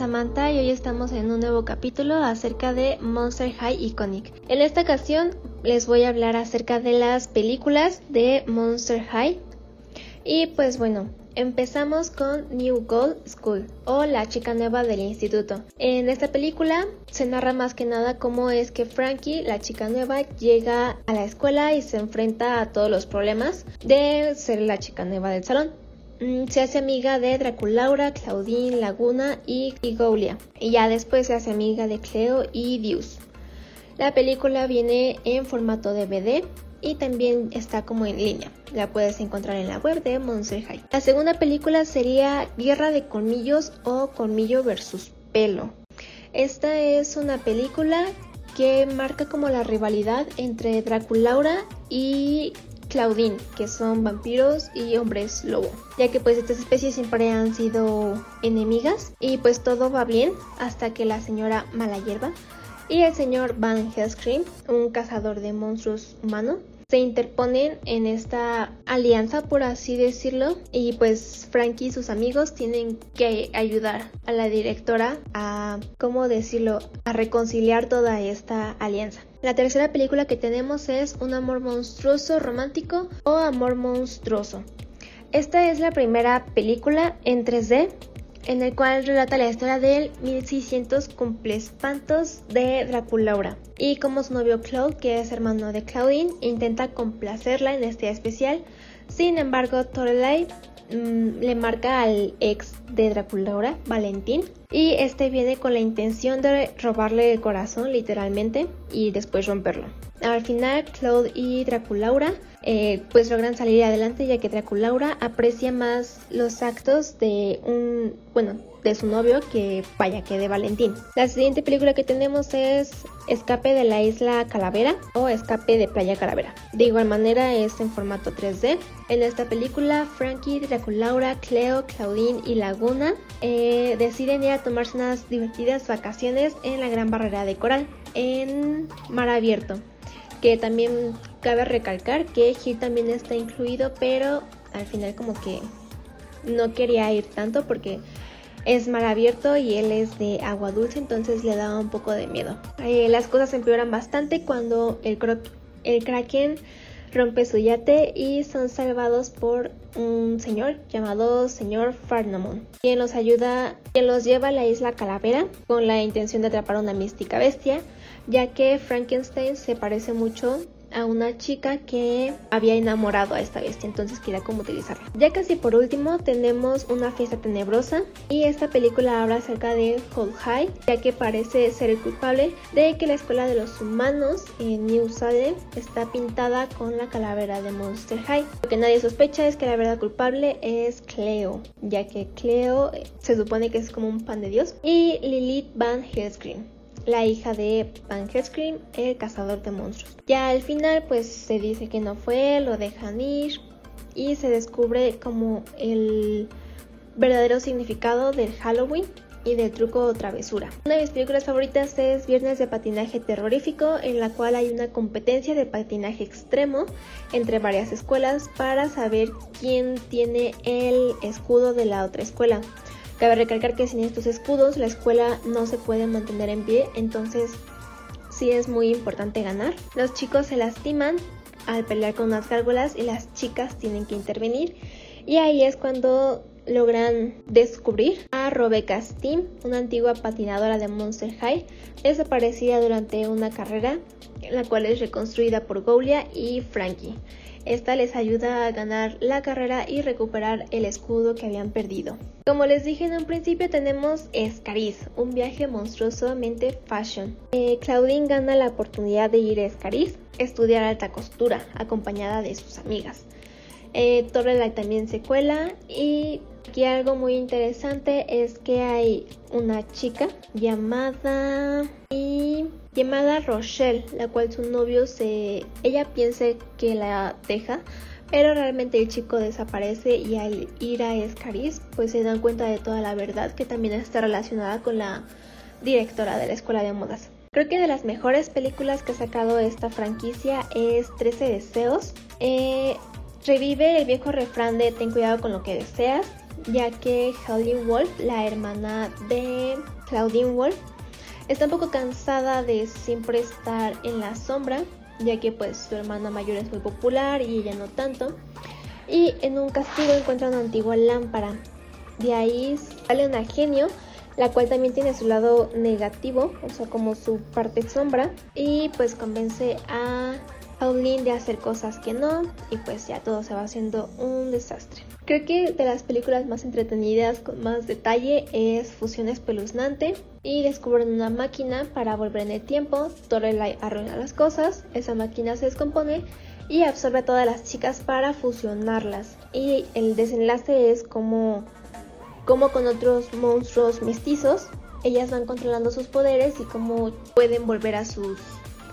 Y hoy estamos en un nuevo capítulo acerca de Monster High Iconic. En esta ocasión les voy a hablar acerca de las películas de Monster High. Y pues bueno, Empezamos con New Gold School o La chica nueva del instituto. En esta película se narra más que nada cómo es que Frankie, la chica nueva, llega a la escuela y se enfrenta a todos los problemas de ser la chica nueva del salón se hace amiga de Draculaura, Claudine, Laguna y, y. Y ya después se hace amiga de Cleo y Dios. La película viene en formato DVD y también está como en línea. La puedes encontrar en la web de Monster High. La segunda película sería Guerra de Colmillos o Colmillo versus Pelo. Esta es una película que marca como la rivalidad entre Draculaura y Claudine, que son vampiros y hombres lobo, ya que pues estas especies siempre han sido enemigas y pues todo va bien hasta que la señora Mala Hierba y el señor Van Helscream, un cazador de monstruos humano, se interponen en esta alianza, por así decirlo, y pues Frankie y sus amigos tienen que ayudar a la directora a, ¿cómo decirlo?, a reconciliar toda esta alianza. La tercera película que tenemos es Un amor monstruoso romántico o Amor monstruoso. Esta es la primera película en 3D en el cual relata la historia del 1600 espantos de Draculaura y como su novio Claude, que es hermano de Claudine, intenta complacerla en este especial. Sin embargo, Torelai mm, le marca al ex de Draculaura, Valentín, y este viene con la intención de robarle el corazón literalmente y después romperlo. Al final, Claude y Draculaura eh, pues logran salir adelante ya que Draculaura aprecia más los actos de un, bueno, de su novio que vaya que de Valentín. La siguiente película que tenemos es Escape de la Isla Calavera o Escape de Playa Calavera. De igual manera es en formato 3D. En esta película, Frankie, Draculaura, Cleo, Claudine y Laguna eh, deciden ir a tomarse unas divertidas vacaciones en la Gran Barrera de Coral en mar abierto que también cabe recalcar que Gil también está incluido, pero al final como que no quería ir tanto porque es mar abierto y él es de agua dulce, entonces le daba un poco de miedo. Eh, las cosas empeoran bastante cuando el, el Kraken rompe su yate y son salvados por un señor llamado señor Farnamon, quien los ayuda, quien los lleva a la isla Calavera con la intención de atrapar una mística bestia ya que Frankenstein se parece mucho a una chica que había enamorado a esta bestia, entonces quería como utilizarla. Ya casi por último tenemos una fiesta tenebrosa y esta película habla acerca de Hall High, ya que parece ser el culpable de que la escuela de los humanos en New Salem está pintada con la calavera de Monster High. Lo que nadie sospecha es que la verdad culpable es Cleo, ya que Cleo se supone que es como un pan de Dios, y Lilith Van Helscream la hija de Van Helscream, el cazador de monstruos. Ya al final pues se dice que no fue, lo dejan ir y se descubre como el verdadero significado del Halloween y del truco o travesura. Una de mis películas favoritas es Viernes de Patinaje Terrorífico, en la cual hay una competencia de patinaje extremo entre varias escuelas para saber quién tiene el escudo de la otra escuela. Cabe recalcar que sin estos escudos la escuela no se puede mantener en pie, entonces sí es muy importante ganar. Los chicos se lastiman al pelear con unas gárgolas y las chicas tienen que intervenir y ahí es cuando logran descubrir a Rebecca Steam, una antigua patinadora de Monster High, desaparecida durante una carrera, la cual es reconstruida por Gaulia y Frankie. Esta les ayuda a ganar la carrera y recuperar el escudo que habían perdido. Como les dije en un principio tenemos Escariz, un viaje monstruosamente fashion. Eh, Claudine gana la oportunidad de ir a Escariz, estudiar alta costura, acompañada de sus amigas. Eh, Torrelai también se cuela y aquí algo muy interesante es que hay una chica llamada y llamada Rochelle, la cual su novio se ella piensa que la deja, pero realmente el chico desaparece y al ir a Escariz pues se dan cuenta de toda la verdad que también está relacionada con la directora de la escuela de modas. Creo que de las mejores películas que ha sacado esta franquicia es 13 deseos. Eh, revive el viejo refrán de ten cuidado con lo que deseas, ya que Claudine Wolf, la hermana de Claudine Wolf, Está un poco cansada de siempre estar en la sombra, ya que pues su hermana mayor es muy popular y ella no tanto. Y en un castigo encuentra una antigua lámpara. De ahí sale una genio, la cual también tiene su lado negativo, o sea, como su parte sombra. Y pues convence a Pauline de hacer cosas que no, y pues ya todo se va haciendo un desastre. Creo que de las películas más entretenidas con más detalle es Fusión Espeluznante y descubren una máquina para volver en el tiempo, Torelai arruina las cosas, esa máquina se descompone y absorbe a todas las chicas para fusionarlas y el desenlace es como, como con otros monstruos mestizos, ellas van controlando sus poderes y cómo pueden volver a sus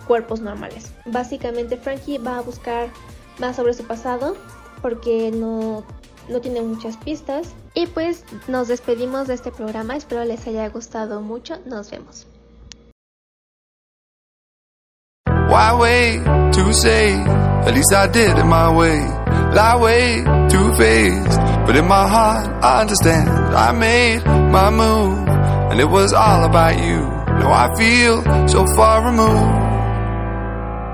cuerpos normales. Básicamente Frankie va a buscar más sobre su pasado porque no no tiene muchas pistas. Y pues nos despedimos de este programa, espero les haya gustado mucho, nos vemos. Why wait to say? At least I did it my way. Lie way too faced, but in my heart I understand. I made my move, and it was all about you. Now I feel so far removed.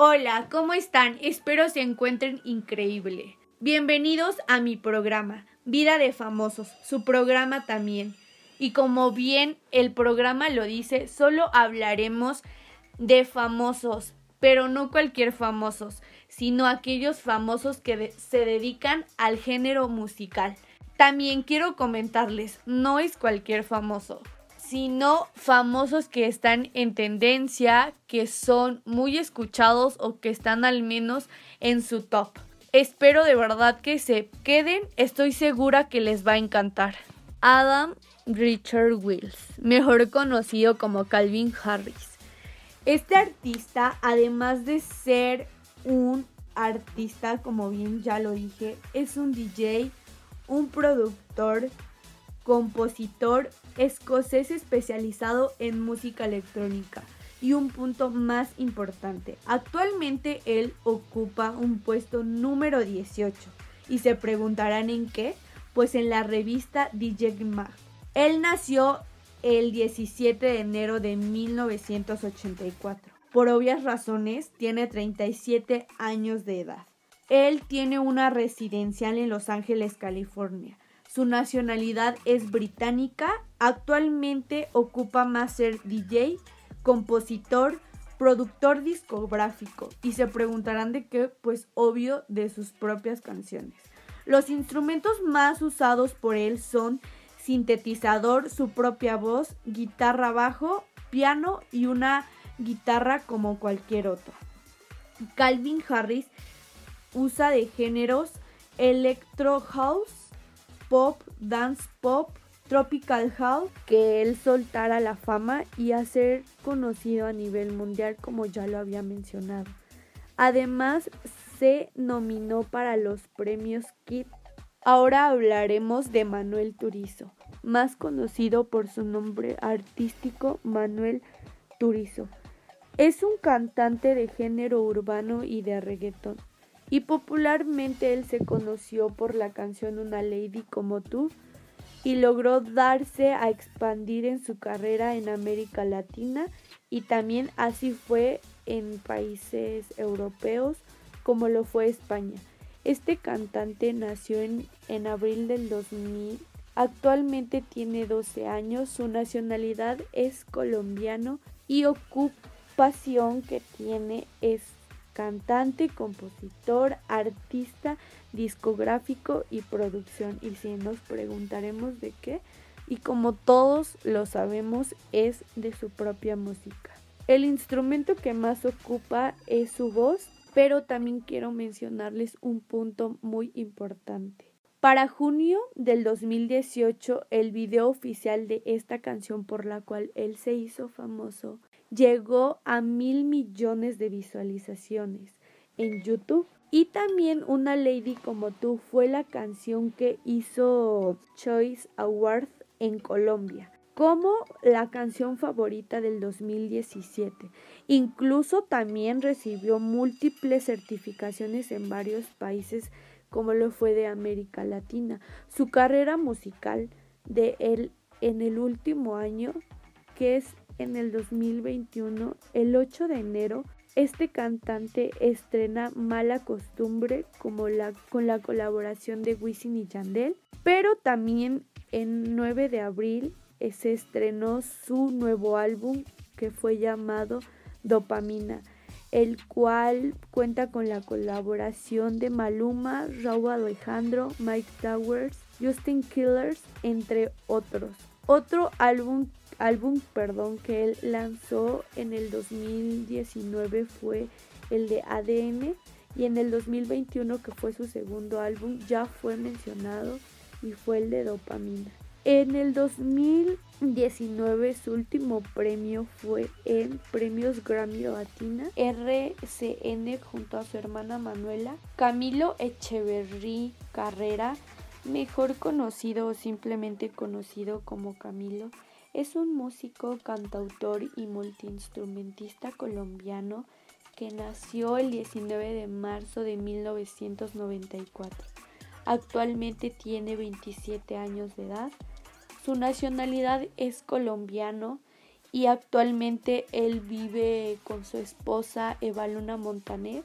Hola, ¿cómo están? Espero se encuentren increíble. Bienvenidos a mi programa, Vida de Famosos, su programa también. Y como bien el programa lo dice, solo hablaremos de famosos, pero no cualquier famosos, sino aquellos famosos que se dedican al género musical. También quiero comentarles, no es cualquier famoso sino famosos que están en tendencia, que son muy escuchados o que están al menos en su top. Espero de verdad que se queden, estoy segura que les va a encantar. Adam Richard Wills, mejor conocido como Calvin Harris. Este artista, además de ser un artista, como bien ya lo dije, es un DJ, un productor, compositor escocés especializado en música electrónica. Y un punto más importante, actualmente él ocupa un puesto número 18. Y se preguntarán en qué, pues en la revista DJ Mag. Él nació el 17 de enero de 1984. Por obvias razones, tiene 37 años de edad. Él tiene una residencial en Los Ángeles, California. Su nacionalidad es británica. Actualmente ocupa más ser DJ compositor, productor discográfico y se preguntarán de qué, pues obvio de sus propias canciones. Los instrumentos más usados por él son sintetizador, su propia voz, guitarra bajo, piano y una guitarra como cualquier otro. Calvin Harris usa de géneros electro house, pop, dance pop, Tropical House que él soltara la fama y a ser conocido a nivel mundial como ya lo había mencionado. Además se nominó para los premios KIT. Ahora hablaremos de Manuel Turizo, más conocido por su nombre artístico Manuel Turizo. Es un cantante de género urbano y de reggaeton. Y popularmente él se conoció por la canción Una Lady como tú, y logró darse a expandir en su carrera en América Latina y también así fue en países europeos como lo fue España. Este cantante nació en, en abril del 2000, actualmente tiene 12 años, su nacionalidad es colombiano y ocupación que tiene es cantante, compositor, artista, discográfico y producción. Y si nos preguntaremos de qué, y como todos lo sabemos, es de su propia música. El instrumento que más ocupa es su voz, pero también quiero mencionarles un punto muy importante. Para junio del 2018, el video oficial de esta canción por la cual él se hizo famoso llegó a mil millones de visualizaciones en YouTube. Y también Una Lady como tú fue la canción que hizo Choice Awards en Colombia como la canción favorita del 2017. Incluso también recibió múltiples certificaciones en varios países como lo fue de América Latina. Su carrera musical de él en el último año, que es en el 2021, el 8 de enero, este cantante estrena Mala Costumbre como la, con la colaboración de Wisin y Yandel, pero también en 9 de abril eh, se estrenó su nuevo álbum que fue llamado Dopamina, el cual cuenta con la colaboración de Maluma, Raúl Alejandro, Mike Towers, Justin Killers, entre otros. Otro álbum álbum perdón, que él lanzó en el 2019 fue el de ADN y en el 2021 que fue su segundo álbum ya fue mencionado y fue el de Dopamina. En el 2019 su último premio fue en Premios Grammy Latina RCN junto a su hermana Manuela. Camilo Echeverry Carrera, mejor conocido o simplemente conocido como Camilo, es un músico, cantautor y multiinstrumentista colombiano que nació el 19 de marzo de 1994. Actualmente tiene 27 años de edad. Su nacionalidad es colombiano y actualmente él vive con su esposa Eva Luna Montaner.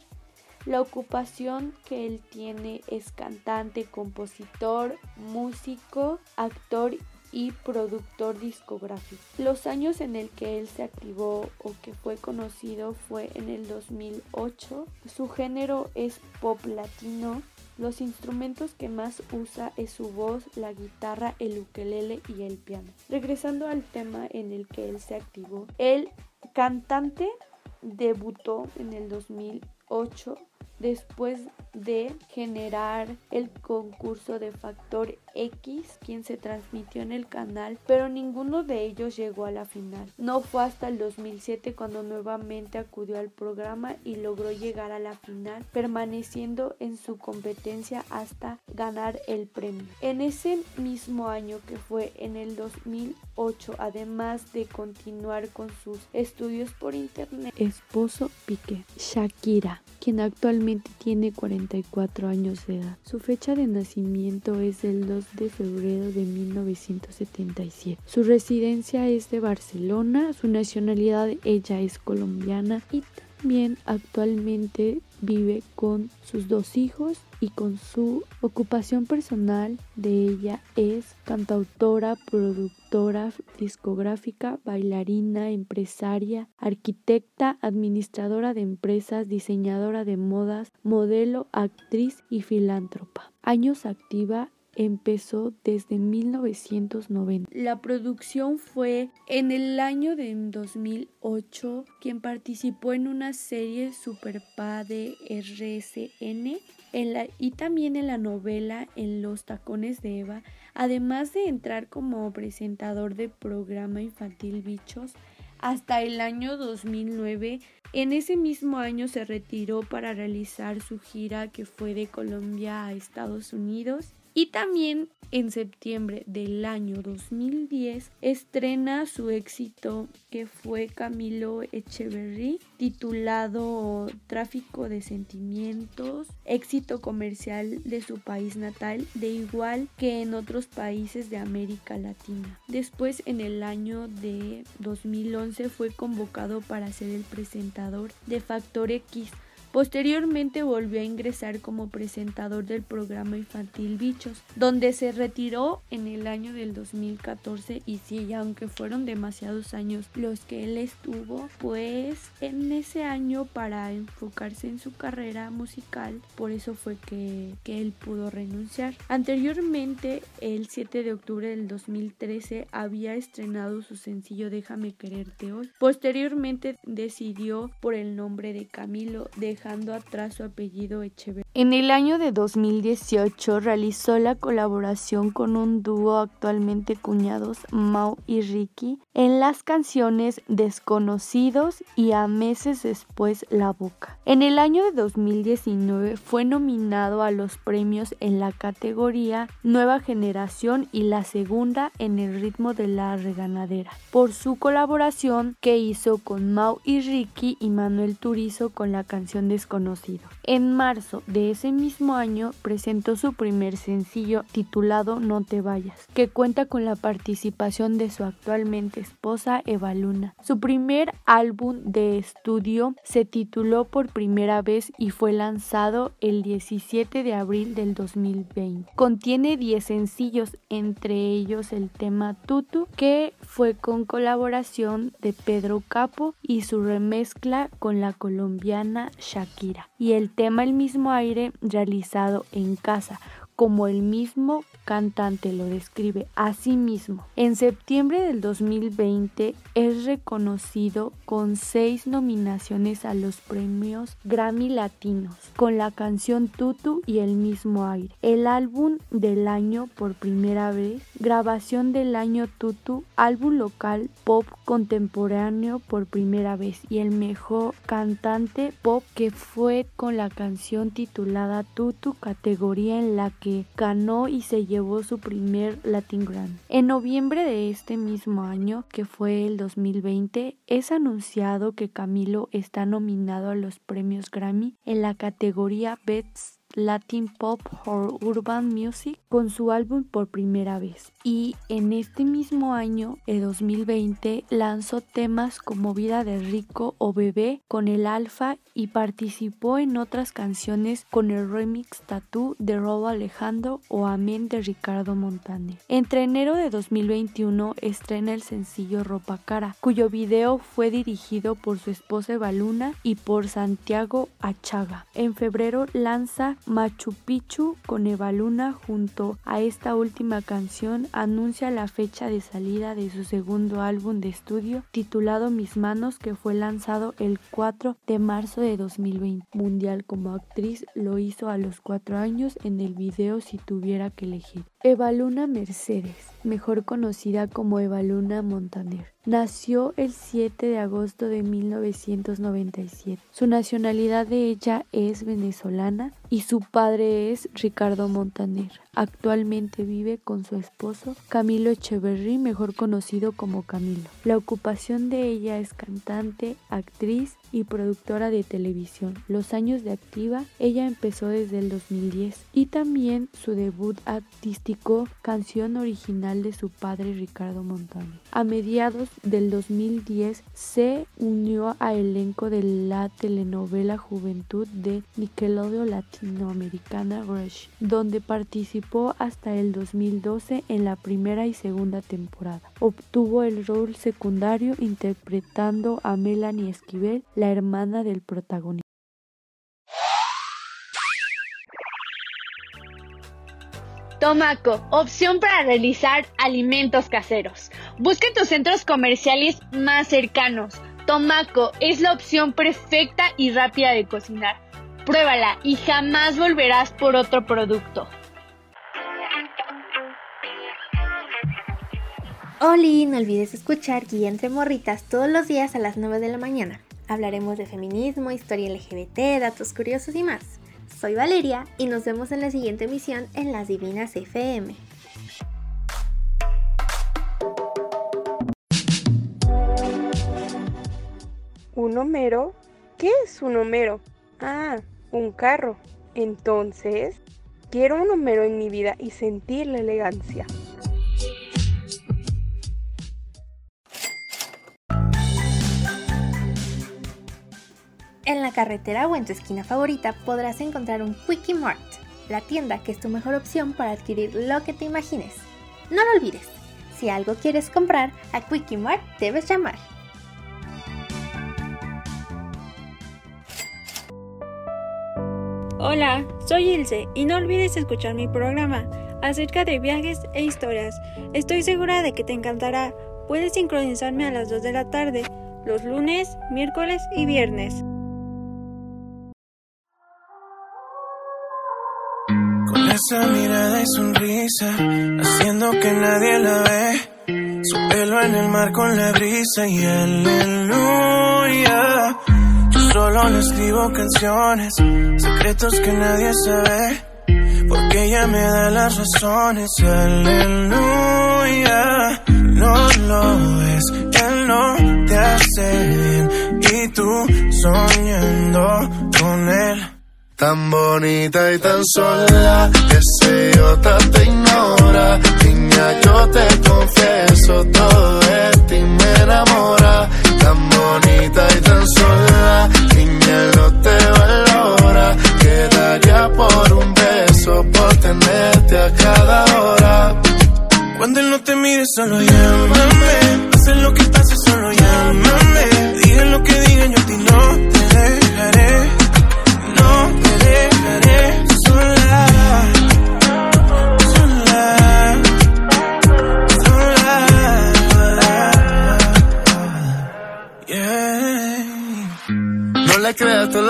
La ocupación que él tiene es cantante, compositor, músico, actor y productor discográfico. Los años en el que él se activó o que fue conocido fue en el 2008. Su género es pop latino. Los instrumentos que más usa es su voz, la guitarra, el ukelele y el piano. Regresando al tema en el que él se activó, el cantante debutó en el 2008 después de generar el concurso de Factor X, quien se transmitió en el canal, pero ninguno de ellos llegó a la final. No fue hasta el 2007 cuando nuevamente acudió al programa y logró llegar a la final, permaneciendo en su competencia hasta ganar el premio. En ese mismo año que fue en el 2008, además de continuar con sus estudios por internet, esposo Piqué, Shakira, quien actualmente tiene 44 años de edad. Su fecha de nacimiento es el 2 de febrero de 1977. Su residencia es de Barcelona, su nacionalidad ella es colombiana y también actualmente vive con sus dos hijos y con su ocupación personal de ella es cantautora, productora discográfica, bailarina, empresaria, arquitecta, administradora de empresas, diseñadora de modas, modelo, actriz y filántropa. Años activa empezó desde 1990. La producción fue en el año de 2008 quien participó en una serie Super de RSN en la, y también en la novela En los tacones de Eva, además de entrar como presentador de programa infantil Bichos hasta el año 2009. En ese mismo año se retiró para realizar su gira que fue de Colombia a Estados Unidos y también en septiembre del año 2010 estrena su éxito que fue Camilo Echeverry titulado Tráfico de Sentimientos, éxito comercial de su país natal, de igual que en otros países de América Latina. Después en el año de 2011 fue convocado para ser el presentador de Factor X Posteriormente volvió a ingresar como presentador del programa infantil Bichos, donde se retiró en el año del 2014 y sí, aunque fueron demasiados años los que él estuvo, pues en ese año para enfocarse en su carrera musical, por eso fue que, que él pudo renunciar. Anteriormente, el 7 de octubre del 2013, había estrenado su sencillo Déjame quererte hoy. Posteriormente decidió por el nombre de Camilo atrás su apellido Echeverría. En el año de 2018 realizó la colaboración con un dúo actualmente cuñados, Mau y Ricky, en las canciones Desconocidos y A meses después La Boca. En el año de 2019 fue nominado a los premios en la categoría Nueva Generación y la segunda en el ritmo de la reganadera, por su colaboración que hizo con Mau y Ricky y Manuel Turizo con la canción Desconocido. En marzo de ese mismo año presentó su primer sencillo titulado No te vayas, que cuenta con la participación de su actualmente esposa Eva Luna. Su primer álbum de estudio se tituló por primera vez y fue lanzado el 17 de abril del 2020. Contiene 10 sencillos, entre ellos el tema Tutu, que fue con colaboración de Pedro Capo y su remezcla con la colombiana Shakira. Y el tema El mismo aire realizado en casa como el mismo cantante lo describe a sí mismo. En septiembre del 2020 es reconocido con seis nominaciones a los premios Grammy Latinos con la canción Tutu y el mismo aire. El álbum del año por primera vez, grabación del año Tutu, álbum local pop contemporáneo por primera vez y el mejor cantante pop que fue con la canción titulada Tutu, categoría en la que ganó y se llevó su primer Latin Grammy. En noviembre de este mismo año, que fue el 2020, es anunciado que Camilo está nominado a los premios Grammy en la categoría Best Latin Pop or Urban Music con su álbum por primera vez. Y en este mismo año, de 2020, lanzó temas como Vida de Rico o Bebé con el Alfa y participó en otras canciones con el remix Tattoo de Robo Alejandro o Amén de Ricardo Montaner. Entre enero de 2021 estrena el sencillo Ropa Cara, cuyo video fue dirigido por su esposa Eva Luna y por Santiago Achaga. En febrero lanza Machu Picchu con Evaluna junto a esta última canción anuncia la fecha de salida de su segundo álbum de estudio titulado Mis Manos que fue lanzado el 4 de marzo de 2020. Mundial como actriz lo hizo a los 4 años en el video Si tuviera que elegir. Evaluna Mercedes, mejor conocida como Evaluna Montaner. Nació el 7 de agosto de 1997. Su nacionalidad de ella es venezolana y su padre es Ricardo Montaner. Actualmente vive con su esposo Camilo Echeverry, mejor conocido como Camilo. La ocupación de ella es cantante, actriz y productora de televisión. Los años de activa ella empezó desde el 2010 y también su debut artístico canción original de su padre Ricardo Montaner. A mediados del 2010 se unió a elenco de la telenovela Juventud de Nickelodeon Latinoamericana Rush, donde participó hasta el 2012 en la primera y segunda temporada. Obtuvo el rol secundario interpretando a Melanie Esquivel, la hermana del protagonista. Tomaco, opción para realizar alimentos caseros. Busca tus centros comerciales más cercanos. Tomaco es la opción perfecta y rápida de cocinar. Pruébala y jamás volverás por otro producto. Oli, no olvides escuchar Guía entre Morritas todos los días a las 9 de la mañana. Hablaremos de feminismo, historia LGBT, datos curiosos y más. Soy Valeria y nos vemos en la siguiente emisión en Las Divinas FM. ¿Un Homero? ¿Qué es un Homero? Ah, un carro. Entonces, quiero un Homero en mi vida y sentir la elegancia. En la carretera o en tu esquina favorita podrás encontrar un Quickie Mart, la tienda que es tu mejor opción para adquirir lo que te imagines. No lo olvides, si algo quieres comprar, a Quickie Mart debes llamar. Hola, soy Ilse y no olvides escuchar mi programa acerca de viajes e historias. Estoy segura de que te encantará. Puedes sincronizarme a las 2 de la tarde, los lunes, miércoles y viernes. Esa mirada y sonrisa, haciendo que nadie la ve. Su pelo en el mar con la brisa y aleluya. Yo solo le escribo canciones, secretos que nadie sabe. Porque ella me da las razones, aleluya. No lo ves, él no te hace bien. Y tú soñando con él. Tan bonita y tan sola, ese idiota te ignora. Niña, yo te confieso, todo de ti me enamora. Tan bonita y tan sola, niña, no te valora. Quedaría por un beso, por tenerte a cada hora. Cuando él no te mire, solo llámame. Pase lo que pase, solo llámame. Digan lo que digan, yo a ti no te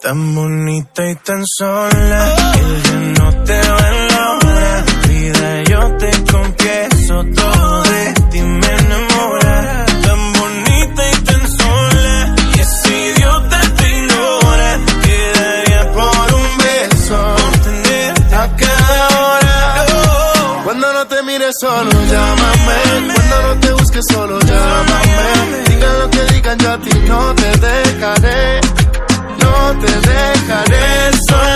Tan bonita y tan sola, él ya no te valora. Vida, yo te confieso, todo de ti me enamora. Tan bonita y tan sola, y ese idiota te ignora. Quedaría por un beso, por a cada hora. Cuando no te mires solo llámame Cuando no te busques solo llámame Digan lo que digan yo a ti no te te dejaré sola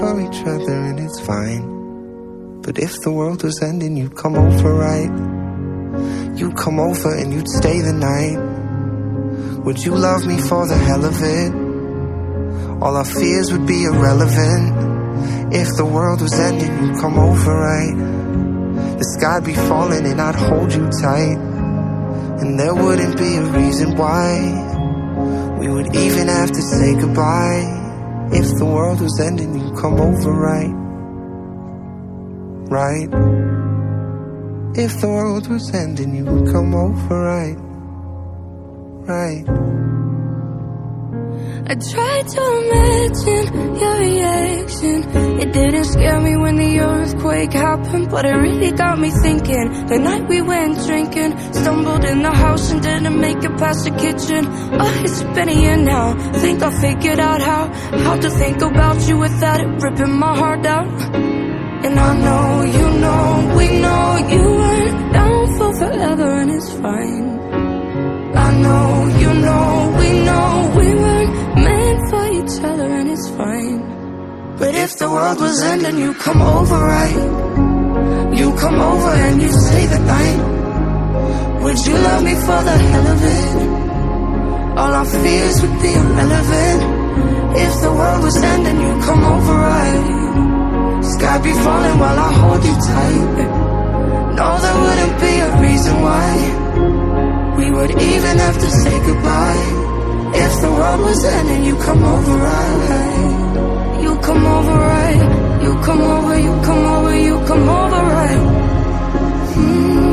for each other and it's fine. But if the world was ending, you'd come over, right? You'd come over and you'd stay the night. Would you love me for the hell of it? All our fears would be irrelevant. If the world was ending, you'd come over, right? The sky'd be falling and I'd hold you tight. And there wouldn't be a reason why we would even have to say goodbye. If the world was ending, you'd come over, right? Right? If the world was ending, you would come over, right? Right? I tried to imagine your reaction. It didn't scare me when the earthquake happened, but it really got me thinking. The night we went drinking, stumbled in the house and didn't make it past the kitchen. Oh, it's been a year now. Think I figured out how how to think about you without it ripping my heart out. And I know you know we know you weren't down for forever, and it's fine. Know you know we know we weren't meant for each other and it's fine. But if the world was ending, you come over, right? You come over and you stay the night. Would you love me for the hell of it? All our fears would be irrelevant. If the world was ending, you come over, right? Sky be falling while I hold you tight. No, there wouldn't be a reason why. We would even have to say goodbye. If the world was ending, you come over right? You come over right? You come over, you come over, you come over right? Mm.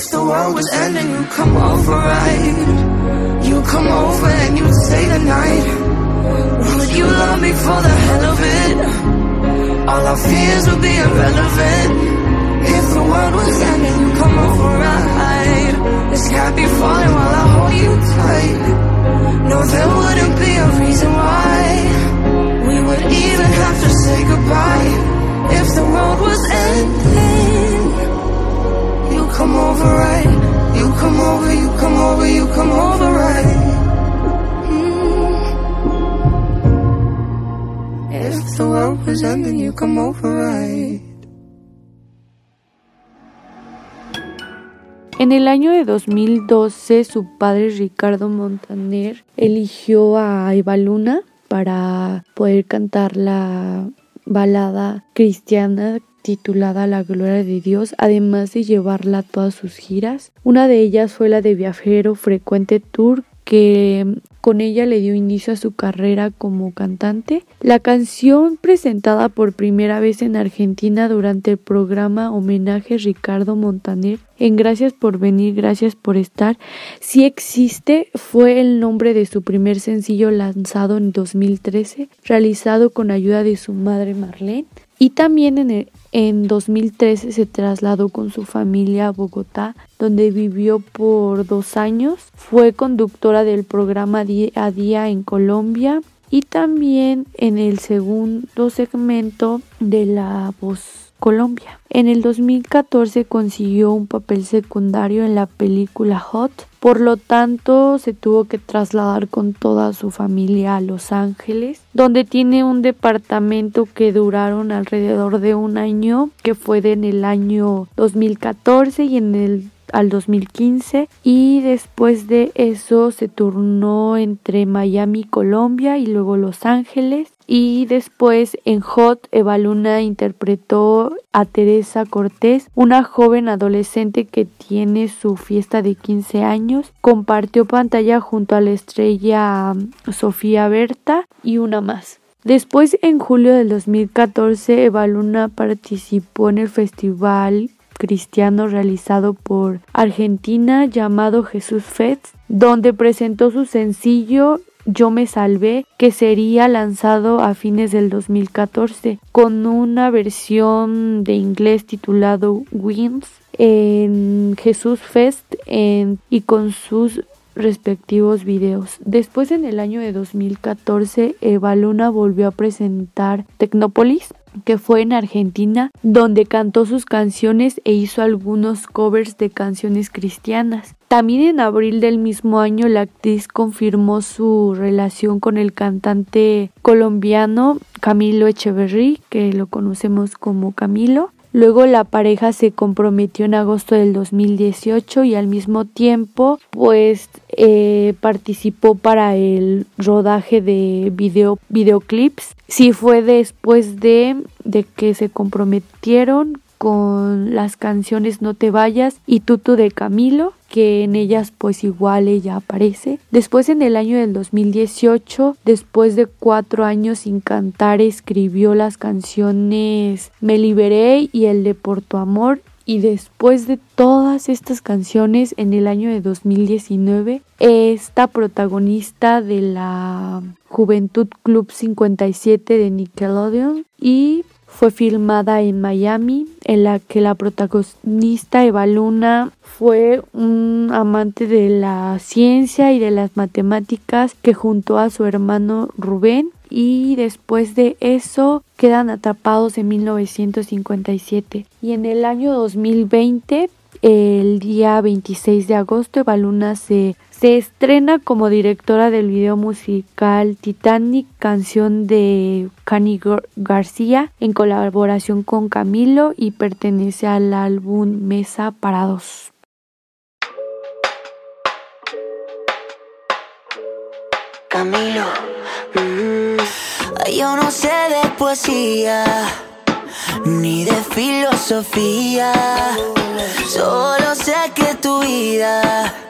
If the world was ending, you come over right? You come over and you stay the night. Would you love me for the hell of it? All our fears would be irrelevant. If the world was ending, you come over right? The sky be falling while I hold you tight. No, there wouldn't be a reason why We would even have to say goodbye. If the world was ending If the world was ending, you come over right. En el año de 2012, su padre Ricardo Montaner eligió a Eva Luna para poder cantar la balada cristiana titulada La Gloria de Dios, además de llevarla a todas sus giras. Una de ellas fue la de Viajero Frecuente Tour, que con ella le dio inicio a su carrera como cantante. La canción presentada por primera vez en Argentina durante el programa Homenaje Ricardo Montaner en Gracias por venir, gracias por estar, si existe, fue el nombre de su primer sencillo lanzado en 2013, realizado con ayuda de su madre Marlene. Y también en, el, en 2013 se trasladó con su familia a Bogotá, donde vivió por dos años. Fue conductora del programa Día a Día en Colombia y también en el segundo segmento de La Voz Colombia. En el 2014 consiguió un papel secundario en la película Hot, por lo tanto se tuvo que trasladar con toda su familia a Los Ángeles, donde tiene un departamento que duraron alrededor de un año, que fue en el año 2014 y en el al 2015 y después de eso se turnó entre Miami, Colombia y luego Los Ángeles y después en Hot Evaluna interpretó a Teresa Cortés, una joven adolescente que tiene su fiesta de 15 años. Compartió pantalla junto a la estrella um, Sofía Berta y una más. Después, en julio del 2014, Evaluna participó en el festival cristiano realizado por Argentina llamado Jesús Fest, donde presentó su sencillo yo me salvé, que sería lanzado a fines del 2014 con una versión de inglés titulado Wins en Jesús Fest y con sus respectivos videos. Después en el año de 2014 Eva Luna volvió a presentar Tecnópolis que fue en Argentina, donde cantó sus canciones e hizo algunos covers de canciones cristianas. También en abril del mismo año la actriz confirmó su relación con el cantante colombiano Camilo Echeverry, que lo conocemos como Camilo. Luego la pareja se comprometió en agosto del 2018 y al mismo tiempo pues eh, participó para el rodaje de video, videoclips. Sí fue después de, de que se comprometieron con las canciones No te vayas y Tutu de Camilo, que en ellas pues igual ella aparece. Después en el año del 2018, después de cuatro años sin cantar, escribió las canciones Me Liberé y el de Por tu Amor y después de todas estas canciones en el año de 2019 esta protagonista de la Juventud Club 57 de Nickelodeon y fue filmada en Miami, en la que la protagonista Eva Luna fue un amante de la ciencia y de las matemáticas que junto a su hermano Rubén. Y después de eso quedan atrapados en 1957 y en el año 2020 el día 26 de agosto Eva Luna se se estrena como directora del video musical Titanic, canción de Cani García, en colaboración con Camilo y pertenece al álbum Mesa para dos. Camilo, mm, yo no sé de poesía ni de filosofía, solo sé que tu vida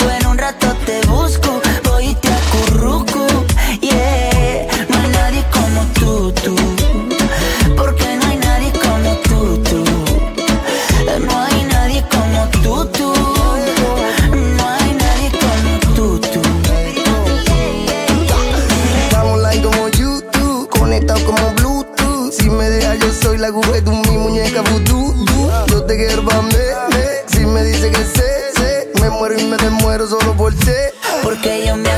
Me muero solo por ti. Porque yo me